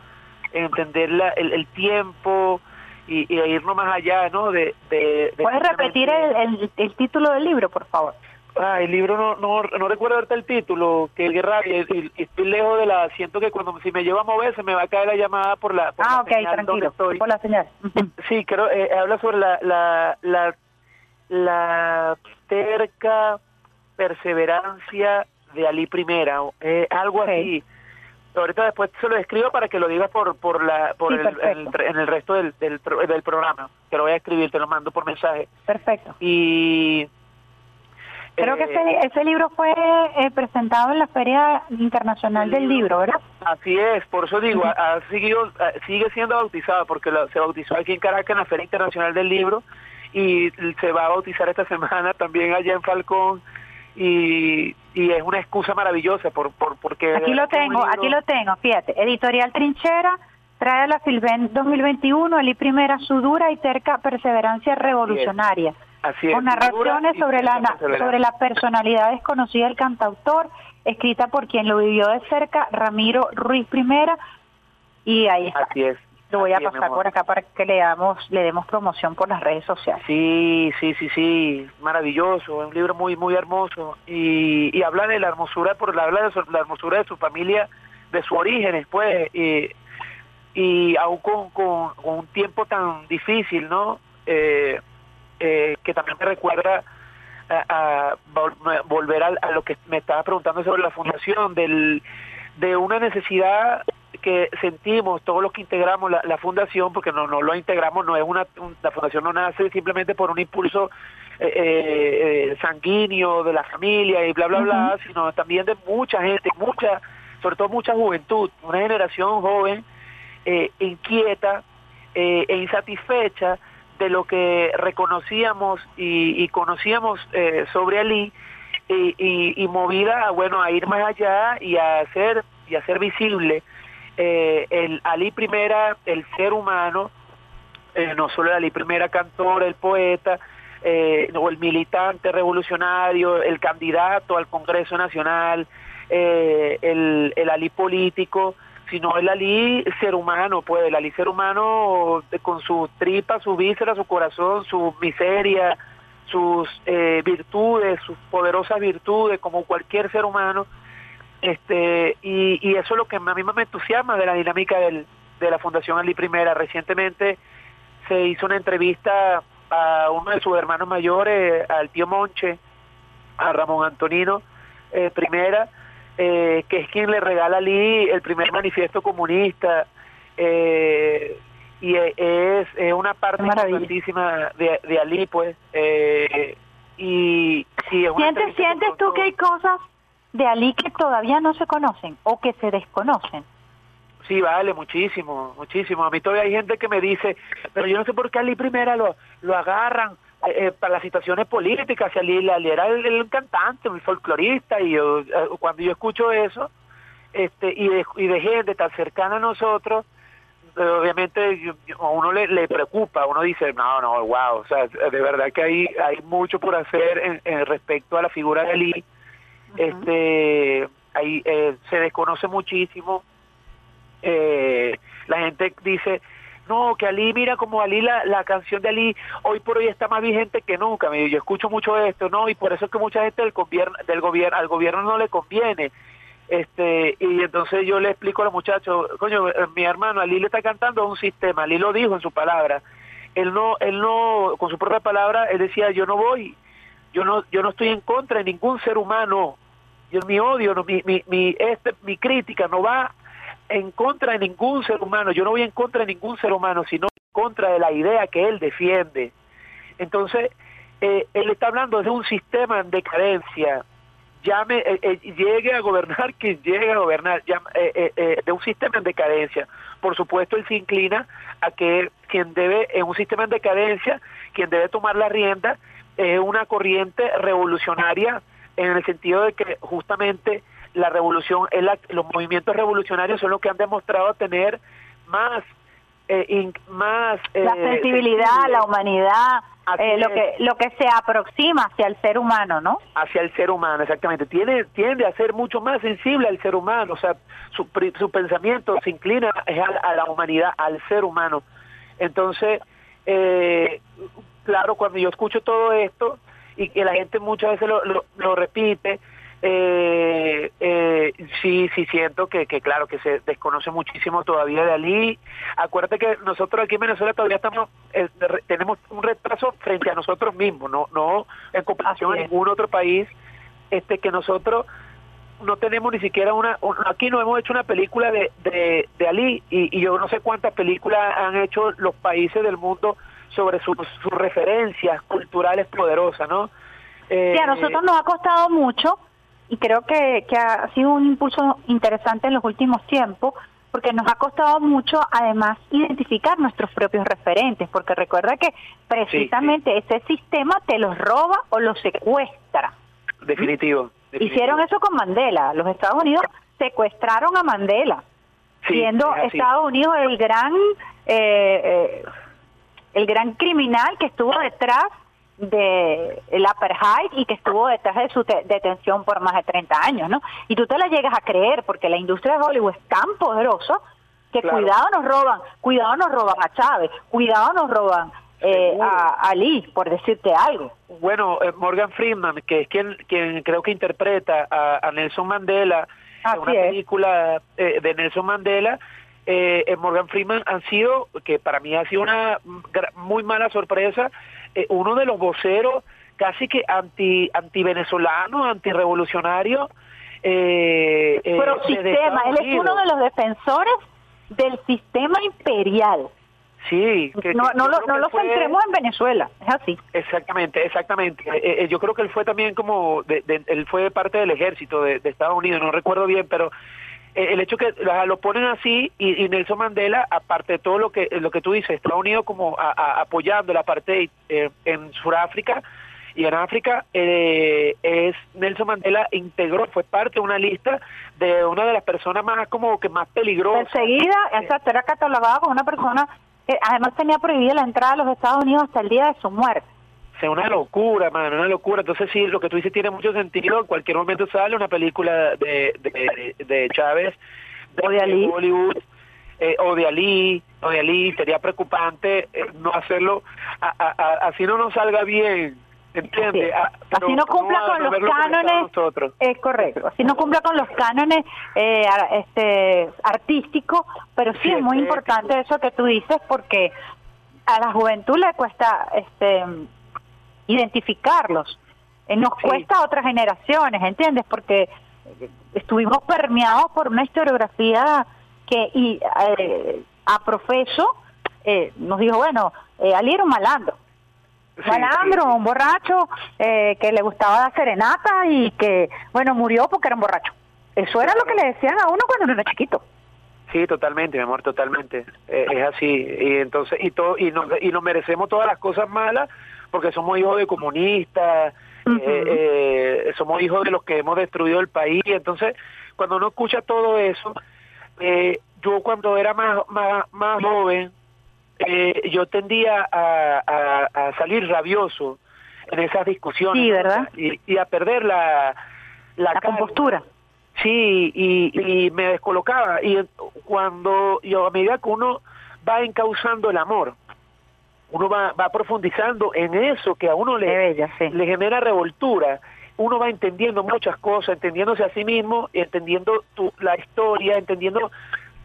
entender la- el, el tiempo y, y irnos más allá, ¿no? De, de, de ¿Puedes repetir el, el, el título del libro, por favor? Ah, el libro no, no, no recuerdo ahorita el título, que es rabia, y, y estoy lejos de la, siento que cuando si me llevo a mover se me va a caer la llamada por la, por Ah, la ok, señal donde tranquilo, estoy. por la señal. [laughs] Sí, creo, eh, habla sobre la, la, la, la terca perseverancia de Ali Primera, eh, algo así. Ahorita después se lo escribo para que lo digas por por la por Sí, el, en el resto del, del, pro- del programa. Te lo voy a escribir, te lo mando por mensaje. Perfecto. Y Creo que eh, ese, ese libro fue eh, presentado en la Feria Internacional del Libro, ¿verdad? Así es, por eso digo, ha, ha seguido, sigue siendo bautizado, porque lo- se bautizó aquí en Caracas en la Feria Internacional del Libro y se va a bautizar esta [laughs] semana también allá en Falcón y, y es una excusa maravillosa por, por porque Aquí lo tengo, aquí lo tengo, fíjate. Editorial Trinchera trae a la Filben 2021 Ali Primera su dura y terca perseverancia revolucionaria. Así es, con narraciones sobre la, sobre la personalidad desconocida del cantautor, escrita por quien lo vivió de cerca, Ramiro Ruiz Primera, y ahí está. Así es. Lo voy a así pasar por acá para que le damos, le demos promoción por las redes sociales. Sí, sí, sí, sí, maravilloso, un libro muy, muy hermoso y, y habla de la hermosura, por habla de su- la hermosura de su familia, de sus orígenes, pues, y, y aún con, con, con un tiempo tan difícil, ¿no? Eh, eh, que también me recuerda a, a vol- volver a, a lo que me estaba preguntando sobre la fundación, del, de una necesidad que sentimos todos los que integramos la, la fundación, porque no, no lo integramos, no es una, un- la fundación no nace simplemente por un impulso eh, eh, eh, sanguíneo de la familia y bla, bla, bla, sino también de mucha gente, mucha, sobre todo mucha juventud, una generación joven eh, inquieta e insatisfecha de lo que reconocíamos y, y conocíamos eh, sobre Ali y, y- y movida bueno a ir más allá y a hacer y a hacer visible eh, el Ali primera el ser humano eh, no solo el Ali primera cantor el poeta eh, o el militante revolucionario el candidato al Congreso Nacional eh, el, el Ali político sino el Ali ser humano, pues el Ali ser humano eh, con su tripa, su víscera, su corazón, su miseria, sus eh, virtudes, sus poderosas virtudes, como cualquier ser humano, este y, y eso es lo que a mí más me entusiasma de la dinámica del, de la Fundación Ali Primera. Recientemente se hizo una entrevista a uno de sus hermanos mayores, al tío Monche, a Ramón Antonino eh, Primera, eh, que es quien le regala a Ali el primer manifiesto comunista. eh, y e- es, es una parte importantísima de, de Ali, pues. eh, y, y es una ¿Sientes, sientes tú que hay cosas de Ali que todavía no se conocen o que se desconocen? Sí, vale, muchísimo, muchísimo. A mí todavía hay gente que me dice, pero yo no sé por qué Ali Primera lo, lo agarran eh, eh, para las situaciones políticas. Si Ali, Ali era el, cantante, el folclorista, y eh, cuando yo escucho eso, este y de, y de gente tan cercana a nosotros, eh, obviamente yo- a uno le, le preocupa, uno dice, no, no, wow, o sea, de verdad que hay, hay mucho por hacer en, en respecto a la figura de Ali. Este, ahí eh, se desconoce muchísimo eh, la gente dice, no, que Ali, mira como Ali, la, la canción de Ali hoy por hoy está más vigente que nunca. Yo escucho mucho esto, ¿no? Y por eso es que mucha gente del gobierno, del gobierno, al gobierno no le conviene. Este, y entonces yo le explico a los muchachos, coño, eh, mi hermano Ali le está cantando a un sistema, Ali lo dijo en su palabra. Él no, él no, con su propia palabra, él decía, yo no voy, yo no, yo no estoy en contra de ningún ser humano. Yo, mi odio, no, mi, mi, mi, este, mi crítica no va en contra de ningún ser humano, yo no voy en contra de ningún ser humano, sino en contra de la idea que él defiende. Entonces, eh, él está hablando de un sistema en decadencia llame, eh, eh, llegue a gobernar [laughs] quien llegue a gobernar, eh, de un sistema en decadencia. Por supuesto, él se inclina a que quien debe, en un sistema en decadencia, quien debe tomar la rienda es una corriente revolucionaria en el sentido de que justamente la revolución, es la- los movimientos revolucionarios son los que han demostrado tener más, eh, in- más la eh, sensibilidad, sensible la humanidad, eh, lo que lo que se aproxima hacia el ser humano, ¿no? hacia el ser humano, exactamente. Tiene, tiende a ser mucho más sensible al ser humano, o sea, su, su pensamiento se inclina a, a la humanidad, al ser humano. Entonces, eh, claro, cuando yo escucho todo esto y que la gente muchas veces lo, lo, lo repite, eh, eh, sí, sí siento que, que claro, que se desconoce muchísimo todavía de Ali. Acuérdate que nosotros aquí en Venezuela todavía estamos, eh, tenemos un retraso frente a nosotros mismos, no, no en comparación a ningún otro país, este que nosotros no tenemos ni siquiera una, un- aquí no hemos hecho una película de, de, de Ali y, y yo no sé cuántas películas han hecho los países del mundo sobre sus, sus referencias culturales poderosas, ¿no? Eh, Sí, a nosotros nos ha costado mucho y creo que, que ha sido un impulso interesante en los últimos tiempos porque nos ha costado mucho además identificar nuestros propios referentes, porque recuerda que precisamente ese sistema te los roba o los secuestra. Definitivo. definitivo. Hicieron eso con Mandela. Los Estados Unidos secuestraron a Mandela, Sí, siendo es. Estados Unidos el gran eh, eh, el gran criminal que estuvo detrás de el apartheid y que estuvo detrás de su te- detención por más de 30 años, ¿no? Y tú te la llegas a creer porque la industria de Hollywood es tan poderosa que Claro. cuidado nos roban, cuidado nos roban a Chávez, cuidado nos roban eh, a, a Lee, por decirte algo. Bueno, eh, Morgan Freeman, que es quien, quien creo que interpreta a, a Nelson Mandela Así en una es. película eh, de Nelson Mandela, eh, eh, Morgan Freeman han sido, que para mí ha sido una muy mala sorpresa, eh, uno de los voceros casi que anti anti venezolano, anti revolucionario. Eh, eh, Pero sistema, él es uno de los defensores del sistema imperial. Sí, que- No, que no lo, no lo fue- centremos en Venezuela, es así. Exactamente, exactamente. Eh, eh, yo creo que él fue también como, de, de- él fue parte del ejército de, de Estados Unidos, no recuerdo bien, pero el hecho que la- lo ponen así y, y Nelson Mandela, aparte de todo lo que lo que tú dices, Estados Unidos como a- a- apoyando el apartheid eh, en Sudáfrica y en África, eh, es Nelson Mandela integró, fue parte de una lista de una de las personas más como que más peligrosas. Perseguida, exacto, era catalogada como una persona que además tenía prohibida la entrada a los Estados Unidos hasta el día de su muerte. Sea, una locura, mano, una locura. Entonces sí, lo que tú dices tiene mucho sentido. En cualquier momento sale una película de, de, de Chávez, O de Ali. Hollywood, eh, o de Ali, o de Ali. Sería preocupante eh, no hacerlo, a- a- a- así no nos salga bien, ¿entiendes? Sí. Ah, Así no cumpla con los cánones. Es correcto. Así no cumpla con los cánones eh, este, artísticos, pero sí, Sí, es muy importante eso que tú dices porque a la juventud le cuesta este, identificarlos. Eh, nos Sí. cuesta a otras generaciones, ¿entiendes? Porque eh, estuvimos permeados por una historiografía que y, eh, a profeso eh, nos dijo, bueno, Ali era un malandro. Sí, Malandro, sí. un borracho eh, que le gustaba dar serenata y que, bueno, murió porque era un borracho. Eso era lo que le decían a uno cuando uno era chiquito. Sí, totalmente, mi amor, totalmente. Eh, es así. Y entonces y todo y nos, y nos merecemos todas las cosas malas porque somos hijos de comunistas, eh, eh, somos hijos de los que hemos destruido el país. Entonces, cuando uno escucha todo eso, eh, yo cuando era más más, más joven, eh, yo tendía a, a, a salir rabioso en esas discusiones Sí, ¿verdad? y, y a perder la la, La compostura. Sí, y, y me descolocaba. Y cuando yo, a medida que uno va encauzando el amor, uno va, va profundizando en eso que a uno Qué le, bella, sí. le genera revoltura, uno va entendiendo muchas cosas, entendiéndose a sí mismo, entendiendo tu, la historia, entendiendo,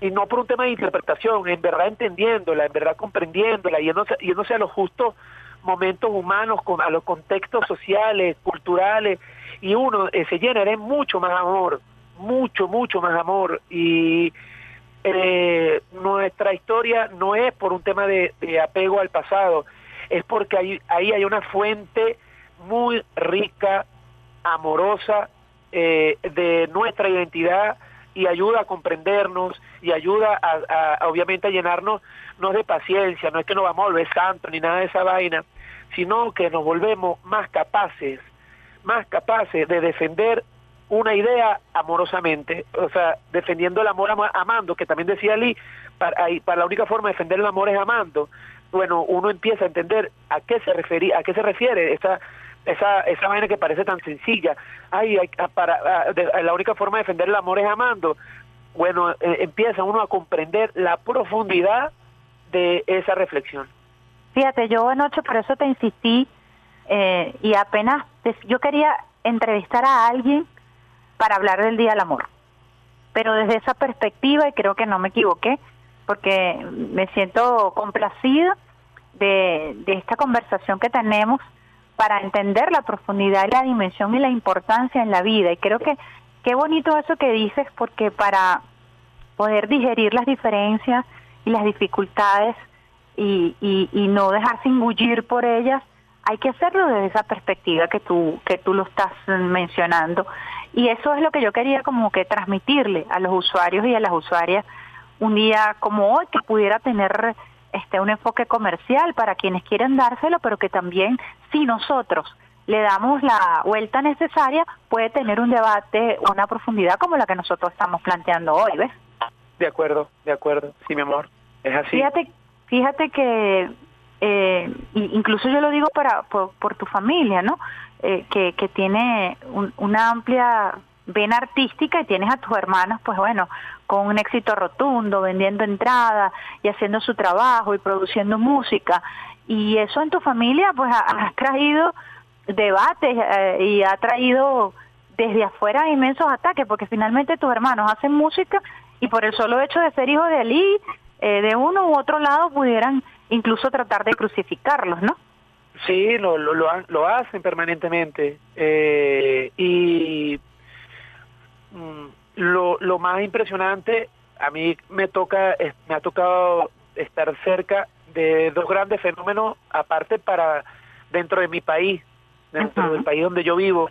y no por un tema de interpretación, en verdad entendiéndola, en verdad comprendiéndola, yéndose, yéndose a los justos momentos humanos, con, a los contextos sociales, culturales, y uno eh, se llena de mucho más amor, mucho, mucho más amor, y eh, nuestra historia no es por un tema de, apego al pasado, es porque ahí, ahí hay una fuente muy rica, amorosa eh, de nuestra identidad y ayuda a comprendernos y ayuda a, a, obviamente a llenarnos no de paciencia, no es que nos vamos a volver santos ni nada de esa vaina, sino que nos volvemos más capaces, más capaces de defender una idea amorosamente, o sea, defendiendo el amor amando, que también decía Lee, para, la única forma de defender el amor es amando. Bueno, uno empieza a entender a qué se refería, a qué se refiere esa esa esa vaina que parece tan sencilla. Ay, hay, para la única forma de defender el amor es amando. Bueno, eh, empieza uno a comprender la profundidad de esa reflexión. Fíjate, yo anoche por eso te insistí eh, y apenas yo quería entrevistar a alguien para hablar del Día del Amor, pero desde esa perspectiva y creo que no me equivoqué porque me siento complacida de, de esta conversación que tenemos para entender la profundidad, la dimensión y la importancia en la vida y creo que qué bonito eso que dices porque para poder digerir las diferencias y las dificultades y, y, y no dejarse engullir por ellas, hay que hacerlo desde esa perspectiva que tú, que tú lo estás mencionando. Y eso es lo que yo quería como que transmitirle a los usuarios y a las usuarias un día como hoy, que pudiera tener este un enfoque comercial para quienes quieren dárselo, pero que también si nosotros le damos la vuelta necesaria, puede tener un debate, una profundidad como la que nosotros estamos planteando hoy, ¿ves? De acuerdo, de acuerdo, sí, mi amor, es así. Fíjate, fíjate que eh, incluso yo lo digo para por, tu familia, ¿no? Eh, que, tiene una amplia vena artística y tienes a tus hermanas, pues bueno, con un éxito rotundo, vendiendo entradas y haciendo su trabajo y produciendo música. Y eso en tu familia, pues ha, traído debates eh, y ha traído desde afuera inmensos ataques, porque finalmente tus hermanos hacen música y por el solo hecho de ser hijos de Ali, eh, de uno u otro lado pudieran incluso tratar de crucificarlos, ¿no? Sí, lo, lo, lo, hacen permanentemente. Eh, y mm, lo, lo más impresionante, a mí me, toca, me ha tocado estar cerca de dos grandes fenómenos, aparte para dentro de mi país, dentro del país donde yo vivo,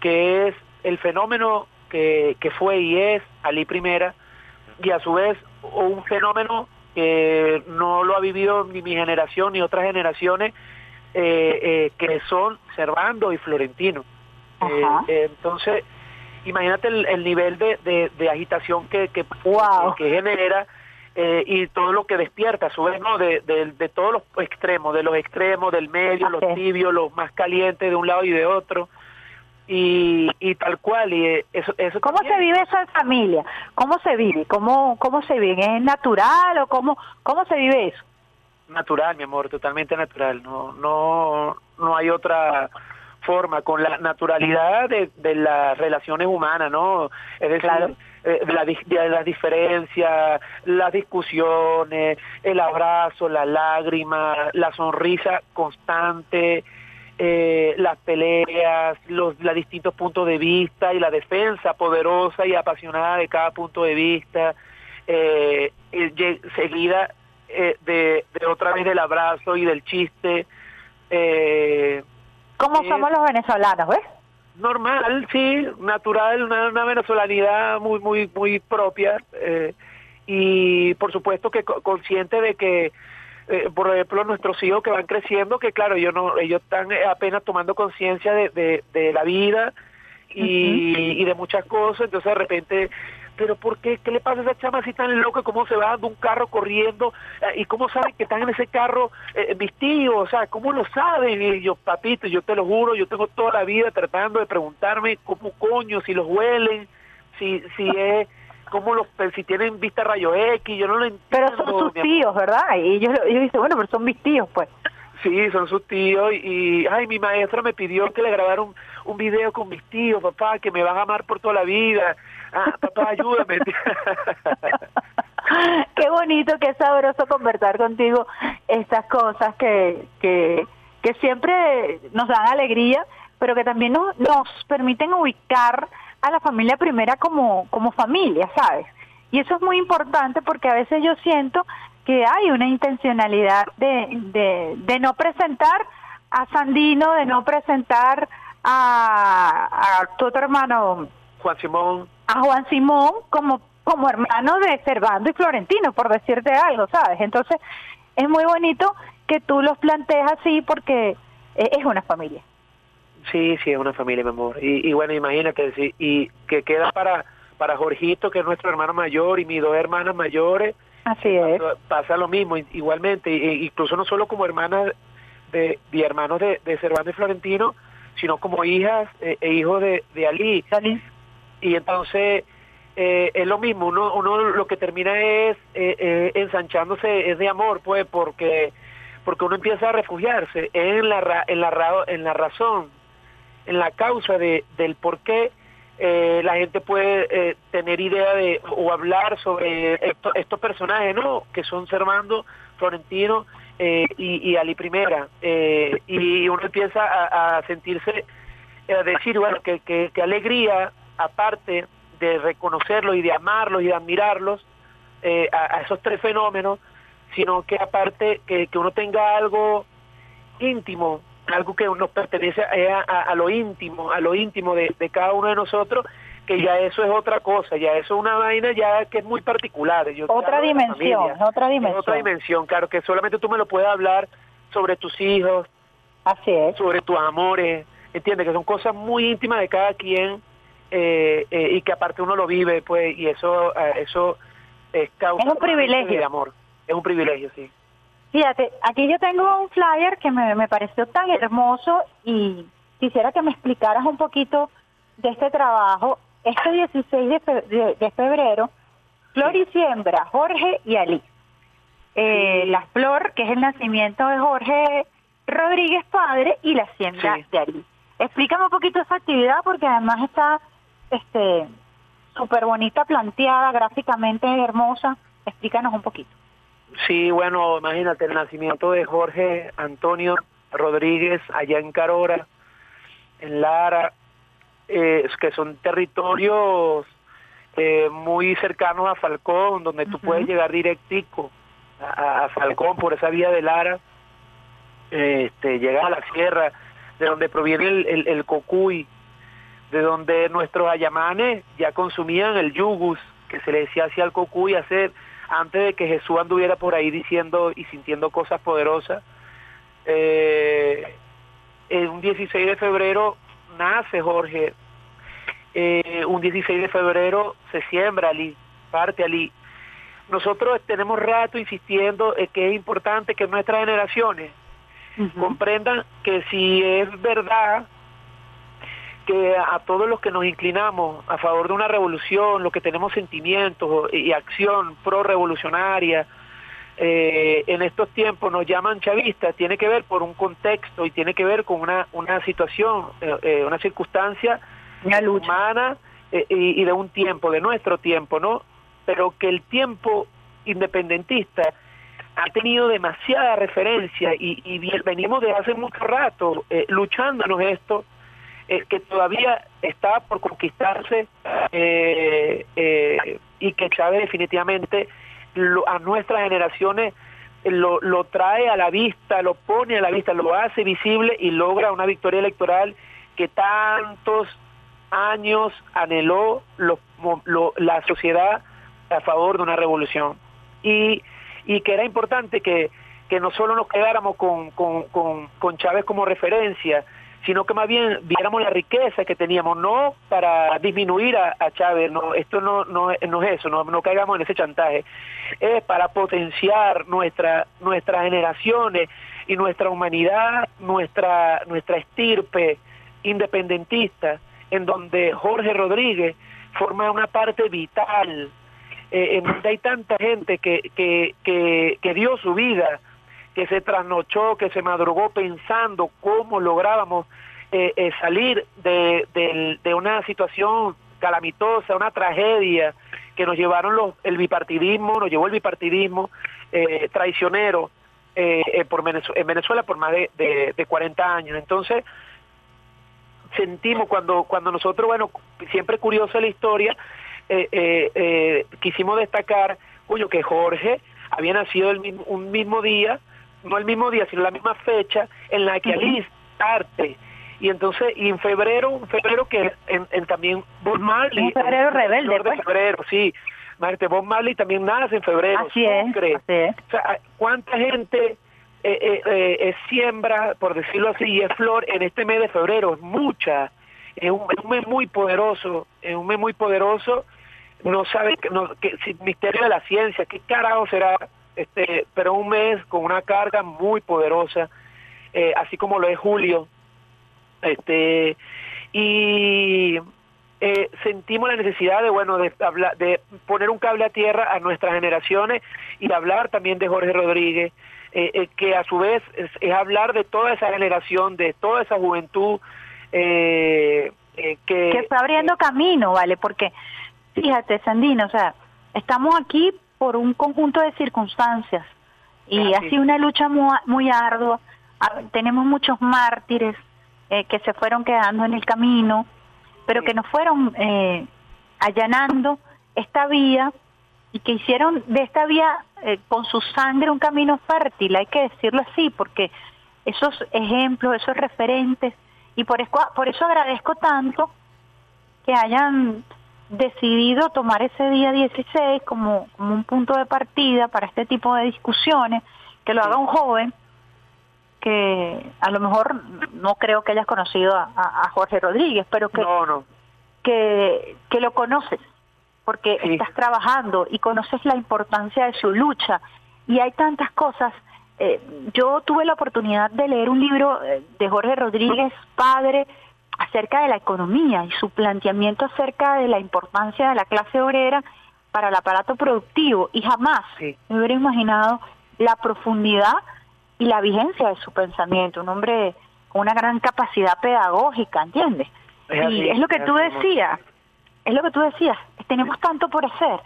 que es el fenómeno que, que fue y es Ali Primera, y a su vez un fenómeno que no lo ha vivido ni mi generación ni otras generaciones, eh, eh, que son Servando y Florentino. Eh, entonces, imagínate el, nivel de, de, agitación que, que, que, genera y todo lo que despierta, a su vez, ¿no? De, de, todos los extremos, de los extremos, del medio, los tibios, los más calientes de un lado y de otro. Y, y tal cual y eh, eso, eso cómo se vive eso en familia cómo se vive cómo cómo se vive es natural o cómo cómo se vive eso natural mi amor totalmente natural. No no no hay otra forma. Con la naturalidad de, de las relaciones humanas no es decir eh, de, la, de las diferencias las discusiones el abrazo la lágrima la sonrisa constante eh, las peleas, los, los distintos puntos de vista y la defensa poderosa y apasionada de cada punto de vista, eh, seguida eh, de, de, otra vez del abrazo y del chiste. Eh, ¿Cómo somos los venezolanos, ves? Normal, sí, natural, una, una venezolanidad muy, muy, muy propia. Eh, y por supuesto que consciente de que eh, por ejemplo, nuestros hijos que van creciendo, que claro, ellos, no, ellos están eh, apenas tomando conciencia de, de, la vida y, y de muchas cosas, entonces de repente pero ¿por qué? ¿Qué le pasa a esa chama así tan loca? ¿Cómo se va dando un carro corriendo? Eh, ¿Y cómo saben que están en ese carro eh, vestidos? O sea, ¿cómo lo saben? Y yo, papito, yo te lo juro, yo tengo toda la vida tratando de preguntarme cómo coño, si los huelen, si, si es cómo los si tienen vista rayo X, yo no lo entiendo. Pero son sus tíos, ¿verdad? Y ellos, ellos dicen, bueno, pero son mis tíos, pues. Sí, son sus tíos y, ay, mi maestra me pidió que le grabara un, un video con mis tíos, papá, que me van a amar por toda la vida. Ah, papá, ayúdame. [laughs] qué bonito, qué sabroso conversar contigo estas cosas que, que, que siempre nos dan alegría, pero que también nos, nos permiten ubicar a la familia primera como, como familia, ¿sabes? Y eso es muy importante porque a veces yo siento que hay una intencionalidad de, de, de no presentar a Sandino, de no presentar a, a tu otro hermano, Juan Simón, a Juan Simón, como, como hermano de Servando y Florentino, por decirte algo, ¿sabes? Entonces, es muy bonito que tú los plantees así porque eh, es una familia. Sí, sí, es una familia, mi amor. Y, y bueno, imagínate, sí, y que queda para para Jorgito, que es nuestro hermano mayor, y mis dos hermanas mayores. Así es. Pasa, pasa lo mismo, igualmente, e- incluso no solo como hermanas de, de hermanos de, de Cervantes y Florentino, sino como hijas eh, e hijos de, de Ali. Y entonces eh, es lo mismo, uno, uno lo que termina es eh, eh, ensanchándose, es de amor, pues, porque porque uno empieza a refugiarse en la, ra- en la, ra- en la razón, en la causa de, del por qué eh, la gente puede eh, tener idea de o hablar sobre esto- estos personajes, ¿no? Que son Servando, Florentino eh, y, Ali Primera. Y uno empieza a, sentirse, a decir, bueno, que, que, que alegría, aparte de reconocerlos y de amarlos y de admirarlos, eh, a, a esos tres fenómenos, sino que aparte que, que uno tenga algo íntimo, algo que nos pertenece a, a- a lo íntimo, a lo íntimo de, de cada uno de nosotros, que ya eso es otra cosa, ya eso es una vaina ya que es muy particular. Yo Otra dimensión, familia. otra dimensión. otra dimensión, claro, que solamente tú me lo puedes hablar sobre tus hijos, Así es. sobre tus amores, entiendes que son cosas muy íntimas de cada quien eh, eh, y que aparte uno lo vive, pues, y eso eh, eso es causa Es un privilegio. de amor, es un privilegio, sí. Fíjate, aquí yo tengo un flyer que me, me pareció tan hermoso y quisiera que me explicaras un poquito de este trabajo. Este 16 de, fe- de- de febrero, Flor y Siembra, Jorge y Ali. Eh, La flor, que es el nacimiento de Jorge Rodríguez padre, y la siembra de Ali. Explícame un poquito esa actividad porque además está este súper bonita, planteada, gráficamente hermosa. Explícanos un poquito. Sí, bueno, imagínate el nacimiento de Jorge Antonio Rodríguez allá en Carora, en Lara, eh, que son territorios eh, muy cercanos a Falcón, donde tú puedes llegar directico a, a Falcón por esa vía de Lara, este, llegas a la sierra, de donde proviene el, el, el cocuy, de donde nuestros ayamanes ya consumían el yugus, que se le decía así al cocuy hacer antes de que Jesús anduviera por ahí diciendo y sintiendo cosas poderosas. Eh, en un 16 de febrero nace Jorge, eh, un 16 de febrero se siembra Ali, parte Ali. Nosotros tenemos rato insistiendo en que es importante que nuestras generaciones comprendan que si es verdad que a todos los que nos inclinamos a favor de una revolución, los que tenemos sentimientos y acción pro-revolucionaria, eh, en estos tiempos nos llaman chavistas, tiene que ver por un contexto y tiene que ver con una, una situación, eh, eh, una circunstancia humana eh, y, y de un tiempo, de nuestro tiempo, ¿no? Pero que el tiempo independentista ha tenido demasiada referencia y, y venimos de hace mucho rato luchándonos esto, eh, que todavía está por conquistarse eh, eh, y que Chávez definitivamente lo- a nuestras generaciones lo, lo trae a la vista, lo pone a la vista, lo hace visible y logra una victoria electoral que tantos años anheló lo- lo- la sociedad a favor de una revolución. Y, y que era importante que, que no solo nos quedáramos con, con, con Chávez como referencia, sino que más bien viéramos la riqueza que teníamos, no para disminuir a, Chávez, no, esto no, no, no es eso, no, no caigamos en ese chantaje, es para potenciar nuestra, nuestras generaciones y nuestra humanidad, nuestra, nuestra estirpe independentista, en donde Jorge Rodríguez forma una parte vital, eh, en donde hay tanta gente que, que, que, que dio su vida, que se trasnochó, que se madrugó pensando cómo lográbamos eh, eh, salir de, una situación calamitosa, una tragedia que nos llevaron los, el bipartidismo, nos llevó el bipartidismo eh, traicionero eh, por Venezu- en Venezuela por más de, de, de 40 años. Entonces, sentimos cuando cuando nosotros bueno siempre curiosa la historia eh, eh, quisimos destacar coño que Jorge había nacido el mismo, un mismo día no el mismo día sino la misma fecha en la que Alice parte. Y entonces y en febrero en febrero que en, en también Bob Marley Un febrero el rebelde, de pues. febrero sí. Imagínate, Bob Marley también nace en febrero Así es, Sucre. así es. o sea cuánta gente eh, eh, eh, siembra por decirlo así y es flor en este mes de febrero es mucha. Es un, es un mes muy poderoso es un mes muy poderoso. No sabe que, no, que si- misterio de la ciencia qué carajo será este pero un mes con una carga muy poderosa eh, así como lo es julio este y eh, sentimos la necesidad de bueno de de poner un cable a tierra a nuestras generaciones y hablar también de Jorge Rodríguez eh, eh, que a su vez es, es hablar de toda esa generación de toda esa juventud que que está abriendo camino, ¿vale? Porque, fíjate, Sandino, o sea, estamos aquí por un conjunto de circunstancias y Ah, ha sido una lucha muy, muy ardua. Tenemos muchos mártires eh, que se fueron quedando en el camino, pero que nos fueron eh, allanando esta vía y que hicieron de esta vía eh, con su sangre un camino fértil, hay que decirlo así, porque esos ejemplos, esos referentes, y por por eso agradezco tanto que hayan decidido tomar ese día 16 como, como un punto de partida para este tipo de discusiones, que lo haga un joven que a lo mejor no creo que hayas conocido a, Jorge Rodríguez, pero que, no no que, que lo conoces, porque Sí. estás trabajando y conoces la importancia de su lucha. Y hay tantas cosas. Eh, yo tuve la oportunidad de leer un libro eh, de Jorge Rodríguez, padre, acerca de la economía y su planteamiento acerca de la importancia de la clase obrera para el aparato productivo. Y jamás Sí. me hubiera imaginado la profundidad y la vigencia de su pensamiento. Un hombre con una gran capacidad pedagógica, ¿entiendes? Es y es lo que es tú así, decías, es lo que tú decías, tenemos tanto por hacer,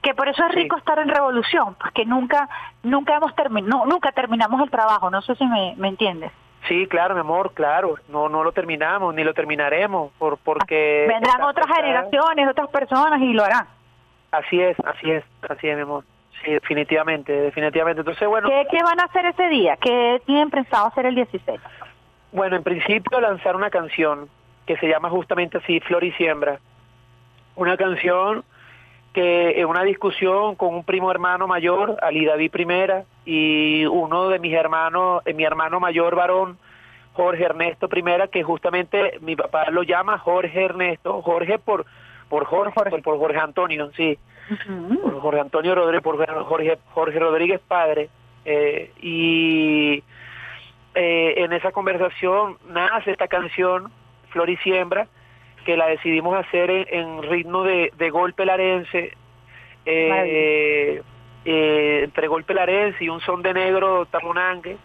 que por eso es Sí. rico estar en revolución, porque nunca, nunca hemos terminado, nunca terminamos el trabajo, no sé si me, me entiendes. Sí, claro, mi amor, claro. No, no lo terminamos ni lo terminaremos, por porque Vendrán otras generaciones, otras personas y lo harán. Así es, así es, así es, mi amor. Sí, definitivamente, definitivamente. Entonces, bueno, ¿Qué, ¿Qué van a hacer ese día? ¿Qué tienen pensado hacer el 16? bueno, en principio lanzar una canción que se llama justamente así, Flor y Siembra. Una canción que en una discusión con un primo hermano mayor, Ali David Primera, y uno de mis hermanos, eh, mi hermano mayor varón, Jorge Ernesto Primera, que justamente mi papá lo llama Jorge Ernesto, Jorge por por Jorge, por, por Jorge Antonio, sí, por Jorge Antonio Rodríguez, por Jorge, Jorge Rodríguez padre, eh, y eh, en esa conversación nace esta canción, Flor y Siembra, que la decidimos hacer en, en ritmo de, de golpe larense, eh, eh, entre golpe larense y un son de negro tamunangue,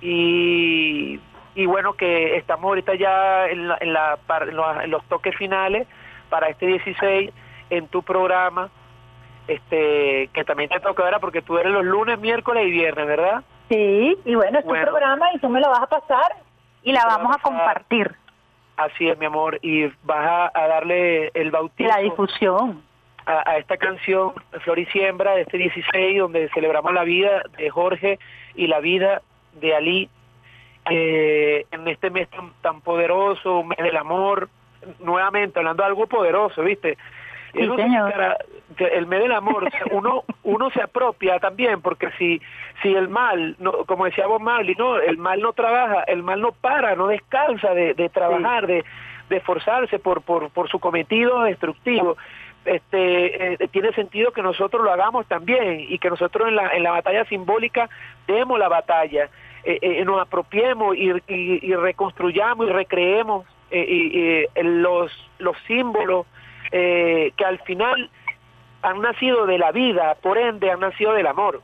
y, y bueno, que estamos ahorita ya en, la, en, la, en los, en los toques finales para este 16 en tu programa, este que también te toca ahora porque tú eres los lunes, miércoles y viernes, ¿verdad? Sí, y bueno, es Bueno. tu programa y tú me lo vas a pasar y la vamos a compartir, Así es, mi amor, y vas a, a darle el bautismo la difusión. a, a esta canción Flor y Siembra de este 16 donde celebramos la vida de Jorge y la vida de Ali eh, en este mes tan, tan poderoso, un mes del amor, nuevamente hablando de algo poderoso, ¿viste? Sí, cara- el mes del amor, [laughs] uno uno se apropia también, porque si si el mal, no, como decía Bob Marley, no, el mal no trabaja, el mal no para, no descansa de, de trabajar, de, de esforzarse por, por, por su cometido destructivo. Este, eh, tiene sentido que nosotros lo hagamos también y que nosotros en la, en la batalla simbólica demos la batalla, eh, eh, nos apropiemos y, y- y reconstruyamos y recreemos los, los símbolos eh, que al final han nacido de la vida, por ende han nacido del amor.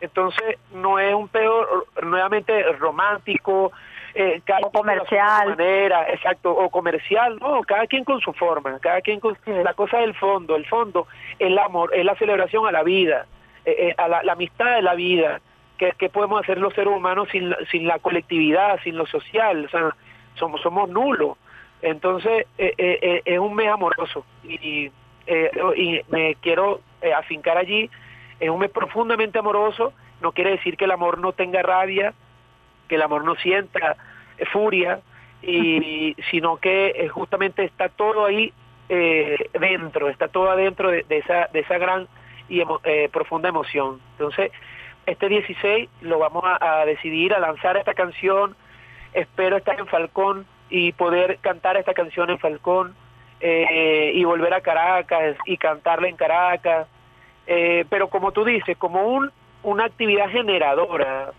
Entonces no es un peor nuevamente romántico, eh, cada O su comercial. manera, exacto, o comercial, no, cada quien con su forma, cada quien con la cosa del fondo, el fondo, el amor, es la celebración a la vida, eh, eh, a la, la amistad de la vida, que, que podemos hacer los seres humanos sin, la- sin la colectividad, sin lo social, o sea, somos, somos nulos. Entonces, eh, eh, eh, es un mes amoroso y, eh, y me quiero afincar allí, es un mes profundamente amoroso, no quiere decir que el amor no tenga rabia, que el amor no sienta furia, y sino que justamente está todo ahí eh, dentro, está todo adentro de, de esa de esa gran y emo- eh, profunda emoción. Entonces, este 16 lo vamos a, a decidir a lanzar esta canción. Espero estar en Falcón y poder cantar esta canción en Falcón eh, y volver a Caracas y cantarla en Caracas. Eh, pero como tú dices, como un, una actividad generadora,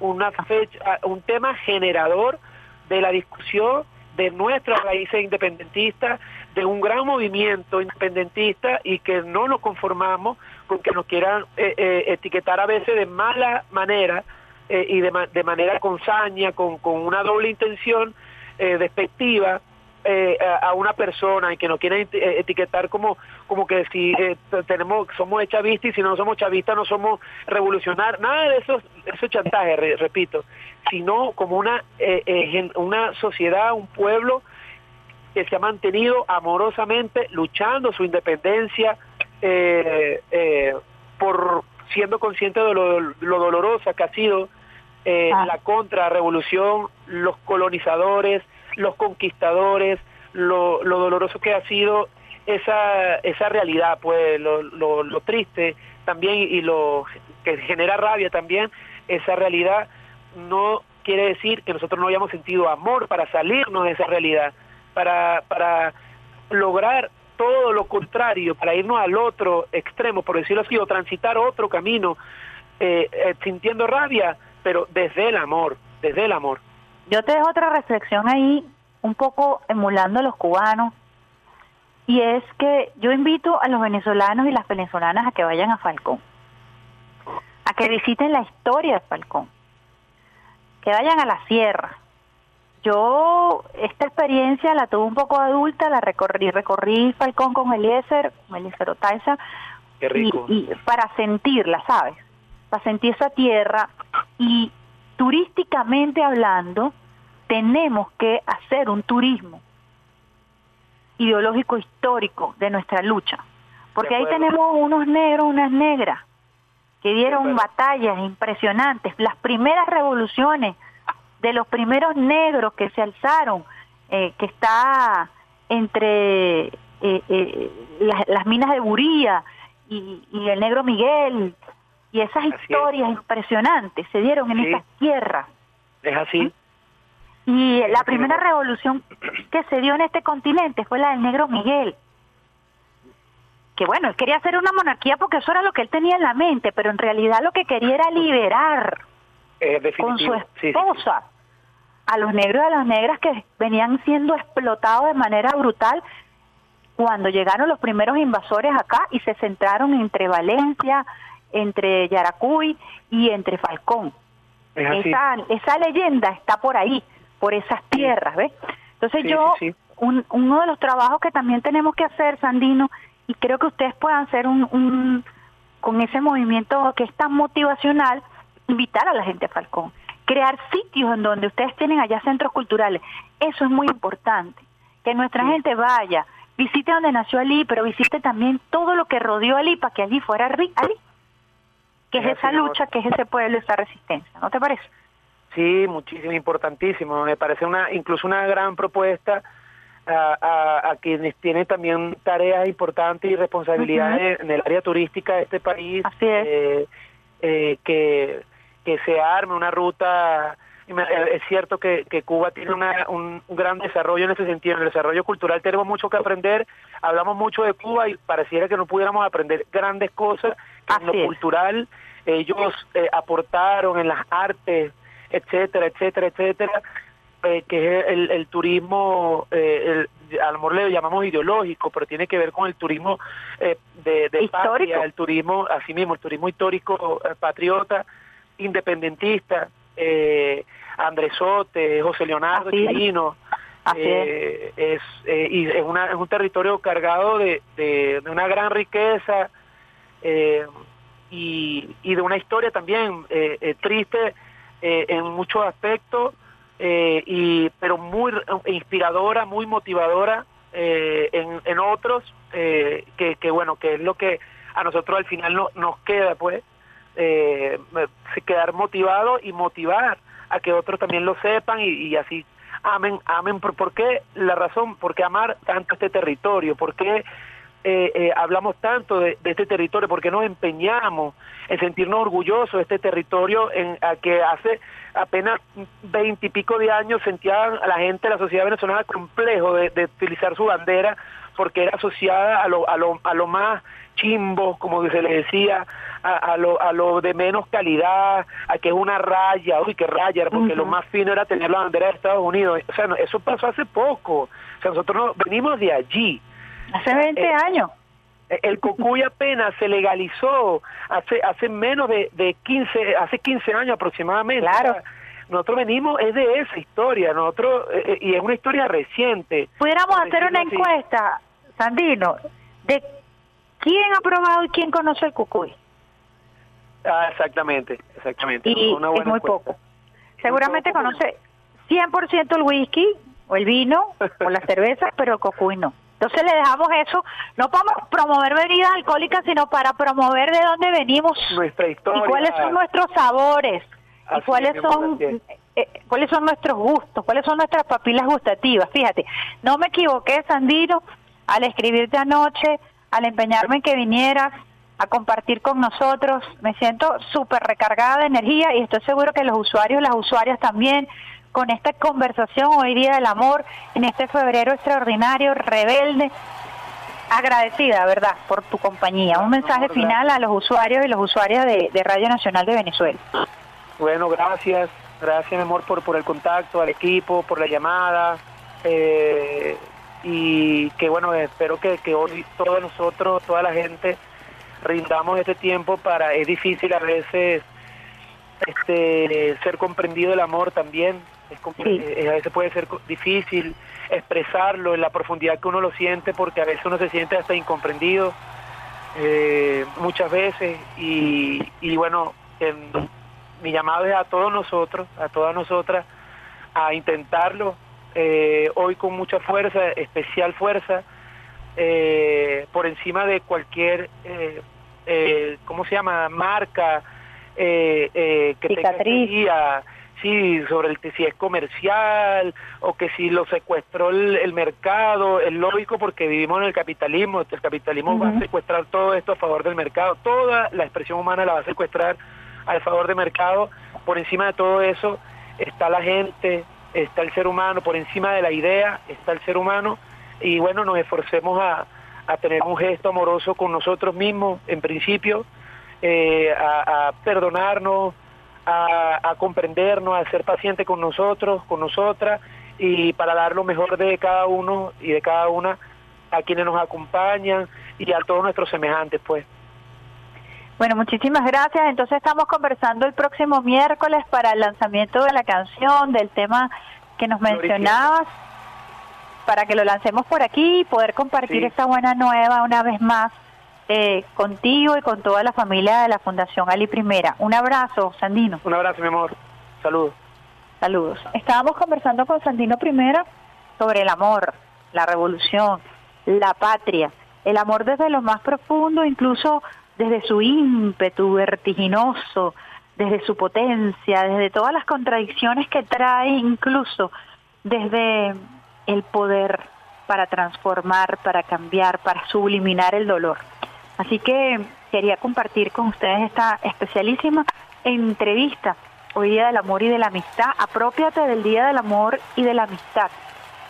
una fecha, un tema generador de la discusión de nuestras raíces independentistas, de un gran movimiento independentista y que no nos conformamos con que nos quieran eh, eh, etiquetar a veces de mala manera eh, y de, ma- de manera con saña, con, con una doble intención eh, despectiva eh, a, una persona y que nos quieren eh, etiquetar como como que si eh, tenemos somos chavistas y si no somos chavistas no somos revolucionarios nada de eso eso es chantaje re- repito sino como una eh, eh, una sociedad un pueblo que se ha mantenido amorosamente luchando su independencia eh, por siendo consciente de lo, lo dolorosa que ha sido eh, Ah. la contrarrevolución, los colonizadores, los conquistadores, lo, lo doloroso que ha sido esa, esa realidad, pues lo, lo, lo triste también y lo que genera rabia también, esa realidad no quiere decir que nosotros no hayamos sentido amor para salirnos de esa realidad, para, para lograr todo lo contrario, para irnos al otro extremo, por decirlo así, o transitar otro camino, eh, eh, sintiendo rabia, pero desde el amor, desde el amor. Yo te dejo otra reflexión ahí, un poco emulando a los cubanos, y es que yo invito a los venezolanos y las venezolanas a que vayan a Falcón, a que visiten la historia de Falcón, que vayan a la sierra. Yo esta experiencia la tuve un poco adulta, la recorrí, recorrí Falcón con Eliezer, con Eliezer Otaiza, Qué rico. y, y para sentirla, ¿sabes? Para sentir esa tierra y turísticamente hablando, tenemos que hacer un turismo ideológico histórico de nuestra lucha. Porque ahí tenemos unos negros, unas negras, que dieron batallas impresionantes, las primeras revoluciones de los primeros negros que se alzaron, eh, que está entre eh, eh, las, las minas de Buría y, y el negro Miguel, y esas Así es. historias impresionantes se dieron en Sí. esas tierras. Es así. Y la Así primera mismo. revolución que se dio en este continente fue la del negro Miguel. Que bueno, él quería hacer una monarquía porque eso era lo que él tenía en la mente, pero en realidad lo que quería era liberar Es con su. Sí, sí, esposa a los negros y a las negras que venían siendo explotados de manera brutal cuando llegaron los primeros invasores acá y se centraron entre Valencia, entre Yaracuy y entre Falcón. Es. Esa, esa leyenda está por ahí, por esas tierras, ¿ves? Entonces Sí, yo, sí, sí. Un, uno de los trabajos que también tenemos que hacer, Sandino, y creo que ustedes puedan hacer un, un con ese movimiento que es tan motivacional, invitar a la gente a Falcón, crear sitios en donde ustedes tienen allá centros culturales. Eso es muy importante, que nuestra gente vaya, visite donde nació Ali, pero visite también todo lo que rodeó Ali para que allí fuera Ali, que es Es esa lucha, que es ese pueblo, esa resistencia, ¿no te parece? Sí, muchísimo, importantísimo. Me parece una, incluso una gran propuesta a, a, a quienes tienen también tareas importantes y responsabilidades en el área turística de este país. Así es. eh, eh, que, que se arme una ruta. eh, Es cierto que, que Cuba tiene una, un, un gran desarrollo en ese sentido. En el desarrollo cultural tenemos mucho que aprender. Hablamos mucho de Cuba y pareciera que no pudiéramos aprender grandes cosas. en lo es. cultural ellos eh, aportaron en las artes, etcétera, etcétera, etcétera, eh, que es el, el turismo, eh, el, a lo mejor le llamamos ideológico, pero tiene que ver con el turismo eh, de, de Histórico. patria, el turismo, así mismo, el turismo histórico eh, patriota, independentista, eh, Andresote, José Leonardo Así es. Chirino, Así es, eh, y es, una, es un territorio cargado de, de, de una gran riqueza eh, y, y de una historia también eh, eh, triste eh, en muchos aspectos, eh, y, pero muy inspiradora, muy motivadora en, en otros, que, que bueno, que es lo que a nosotros al final no, nos queda, pues, quedar motivado y motivar a que otros también lo sepan y, y así amen, amen. ¿Por, por qué? La razón, ¿por qué amar tanto este territorio? ¿Por qué eh, eh, hablamos tanto de, de este territorio? ¿Por qué nos empeñamos en sentirnos orgullosos de este territorio en a que hace apenas veinte y pico de años sentían a la gente la sociedad venezolana complejo de, de utilizar su bandera porque era asociada a lo, a lo, a lo más chimbo, como se le decía, a, a, lo, a lo de menos calidad, a que es una raya, uy, qué raya, porque lo más fino era tener la bandera de Estados Unidos. O sea, no, eso pasó hace poco. O sea, nosotros no, venimos de allí. Hace 20 Eh, años. El cocuy apenas se legalizó hace hace menos de, de 15, hace 15 años aproximadamente. Claro. Nosotros venimos, es de esa historia, nosotros, eh, eh, y es una historia reciente. Pudiéramos hacer una así. encuesta, Sandino, de quién ha probado y quién conoce el cucuy. Ah, exactamente, exactamente. Y una es buena muy encuesta. poco. Seguramente poco, conoce 100% el whisky o el vino o la [laughs] cerveza, pero el cocuy no. Entonces le dejamos eso, no para promover bebidas alcohólicas, sino para promover de dónde venimos Nuestra historia. y cuáles son nuestros sabores y cuáles son es. eh, cuáles son nuestros gustos, cuáles son nuestras papilas gustativas. Fíjate, no me equivoqué, Sandino, al escribirte anoche, al empeñarme en que vinieras a compartir con nosotros. Me siento súper recargada de energía y estoy seguro que los usuarios, las usuarias también, con esta conversación hoy día del amor, en este febrero extraordinario, rebelde, agradecida, ¿verdad?, por tu compañía. Un mensaje final a los usuarios y las usuarias de, de Radio Nacional de Venezuela. Bueno, gracias, gracias mi amor por, por el contacto, al equipo, por la llamada. eh, y que bueno, espero que, que hoy todos nosotros, toda la gente, rindamos este tiempo para, es difícil a veces este ser comprendido el amor también, es, Sí. eh, a veces puede ser difícil expresarlo en la profundidad que uno lo siente porque a veces uno se siente hasta incomprendido eh, muchas veces y, y bueno, mi llamado es a todos nosotros, a todas nosotras, a intentarlo eh, hoy con mucha fuerza, especial fuerza, eh, por encima de cualquier, eh, eh, ¿cómo se llama?, marca eh, eh, que tenga Cicatriz. día, sí, sobre el que si es comercial o que si lo secuestró el, el mercado, es lógico porque vivimos en el capitalismo, el capitalismo va a secuestrar todo esto a favor del mercado, toda la expresión humana la va a secuestrar al favor del mercado, por encima de todo eso está la gente, está el ser humano, por encima de la idea está el ser humano y bueno, nos esforcemos a, a tener un gesto amoroso con nosotros mismos en principio, eh, a, a perdonarnos, a, a comprendernos, a ser paciente con nosotros, con nosotras y para dar lo mejor de cada uno y de cada una a quienes nos acompañan y a todos nuestros semejantes, pues. Bueno, muchísimas gracias. Entonces estamos conversando el próximo miércoles para el lanzamiento de la canción, del tema que nos mencionabas, para que lo lancemos por aquí y poder compartir Sí. esta buena nueva una vez más eh, contigo y con toda la familia de la Fundación Ali Primera. Un abrazo, Sandino. Un abrazo, mi amor. Saludos. Saludos. Estábamos conversando con Sandino Primera sobre el amor, la revolución, la patria, el amor desde lo más profundo, incluso desde su ímpetu vertiginoso, desde su potencia, desde todas las contradicciones que trae, incluso desde el poder para transformar, para cambiar, para subliminar el dolor. Así que quería compartir con ustedes esta especialísima entrevista hoy Día del Amor y de la Amistad. Apropiate del Día del Amor y de la Amistad.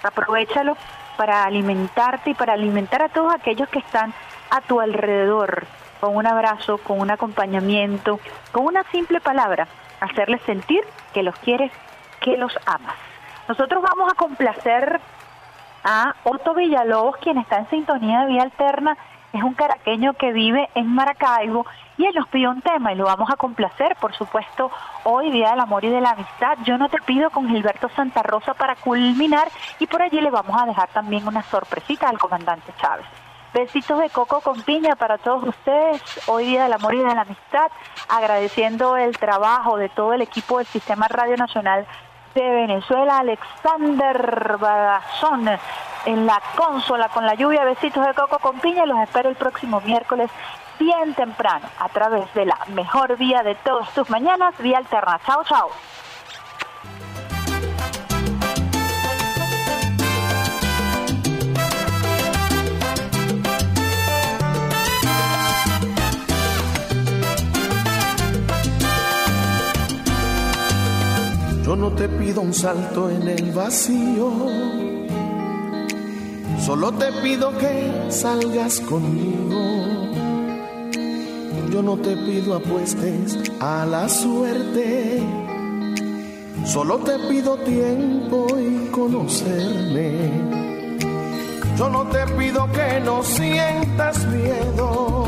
Aprovechalo para alimentarte y para alimentar a todos aquellos que están a tu alrededor, con un abrazo, con un acompañamiento, con una simple palabra, hacerles sentir que los quieres, que los amas. Nosotros vamos a complacer a Otto Villalobos, quien está en sintonía de Vía Alterna, es un caraqueño que vive en Maracaibo y él nos pidió un tema y lo vamos a complacer, por supuesto, hoy Día del Amor y de la Amistad. Yo no te pido con Gilberto Santa Rosa para culminar y por allí le vamos a dejar también una sorpresita al comandante Chávez. Besitos de coco con piña para todos ustedes, hoy Día del Amor y de la Amistad, agradeciendo el trabajo de todo el equipo del Sistema Radio Nacional de Venezuela, Alexander Badazón en la consola con la lluvia, besitos de coco con piña, los espero el próximo miércoles bien temprano a través de la mejor vía de todas tus mañanas, vía alterna. Chao, chao. Yo no te pido un salto en el vacío, solo te pido que salgas conmigo. Yo no te pido apuestes a la suerte, solo te pido tiempo y conocerme. Yo no te pido que no sientas miedo,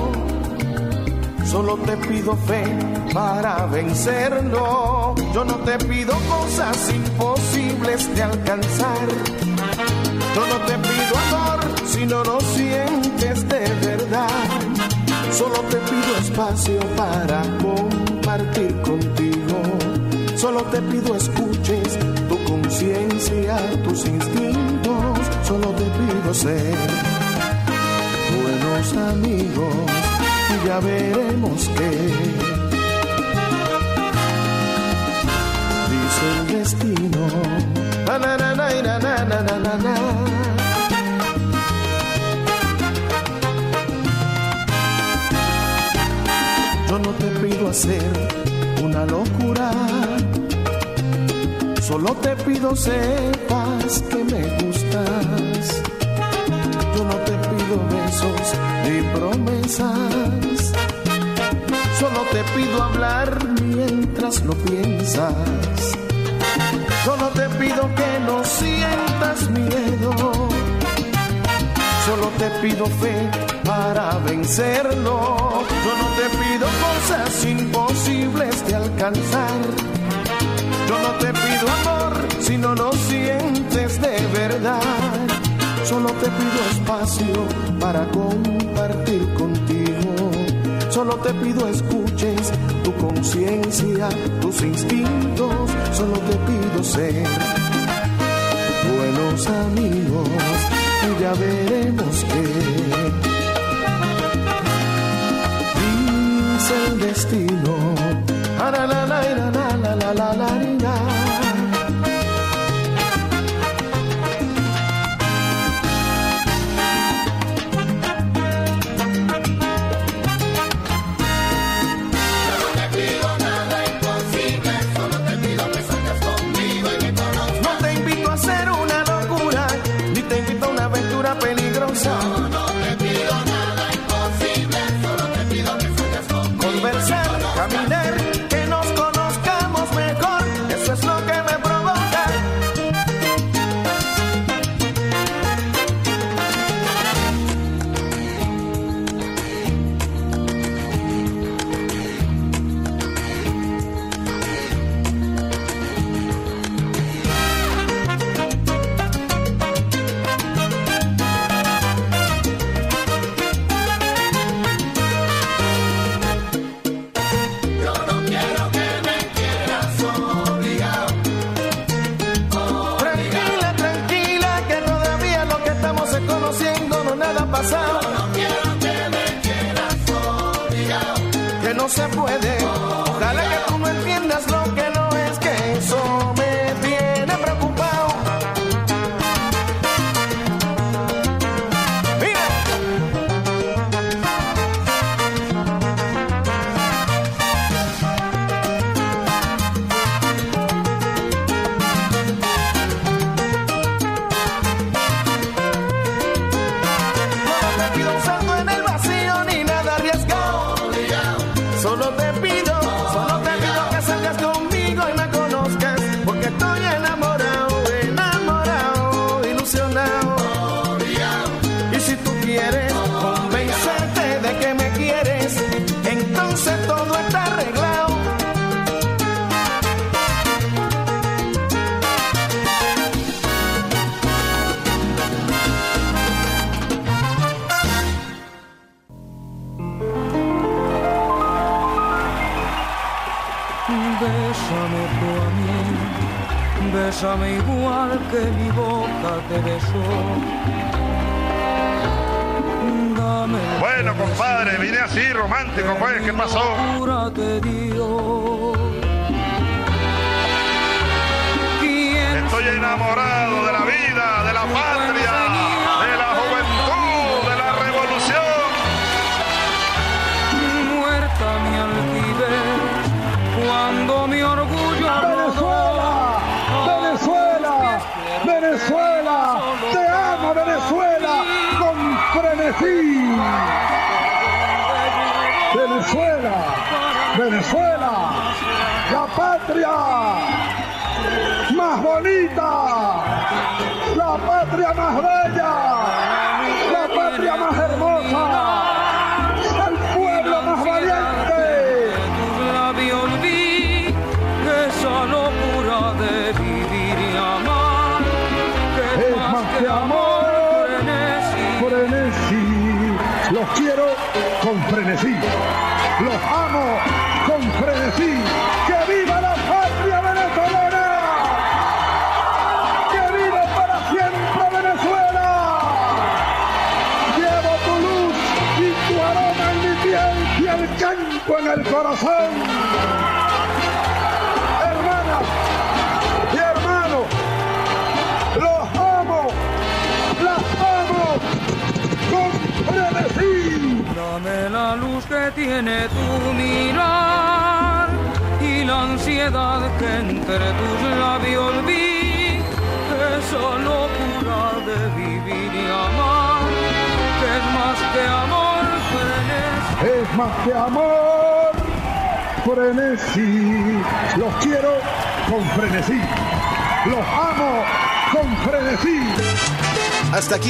solo te pido fe para vencerlo. Yo no te pido cosas imposibles de alcanzar. Yo no te pido amor si no lo sientes de verdad. Solo te pido espacio para compartir contigo. Solo te pido escuches tu conciencia, tus instintos. Solo te pido ser buenos amigos ya veremos qué. Dice el destino. Yo no te pido hacer una locura. Solo te pido sepas que me gustas. Besos ni promesas, solo te pido hablar mientras lo piensas. Solo te pido que no sientas miedo. Solo te pido fe para vencerlo. Yo no te pido cosas imposibles de alcanzar. Yo no te pido amor si no lo sientes de verdad. Solo te pido espacio para compartir contigo. Solo te pido escuches tu conciencia, tus instintos. Solo te pido ser buenos amigos y ya veremos qué. Dice el destino. La, la, la, la, la, la, la, la,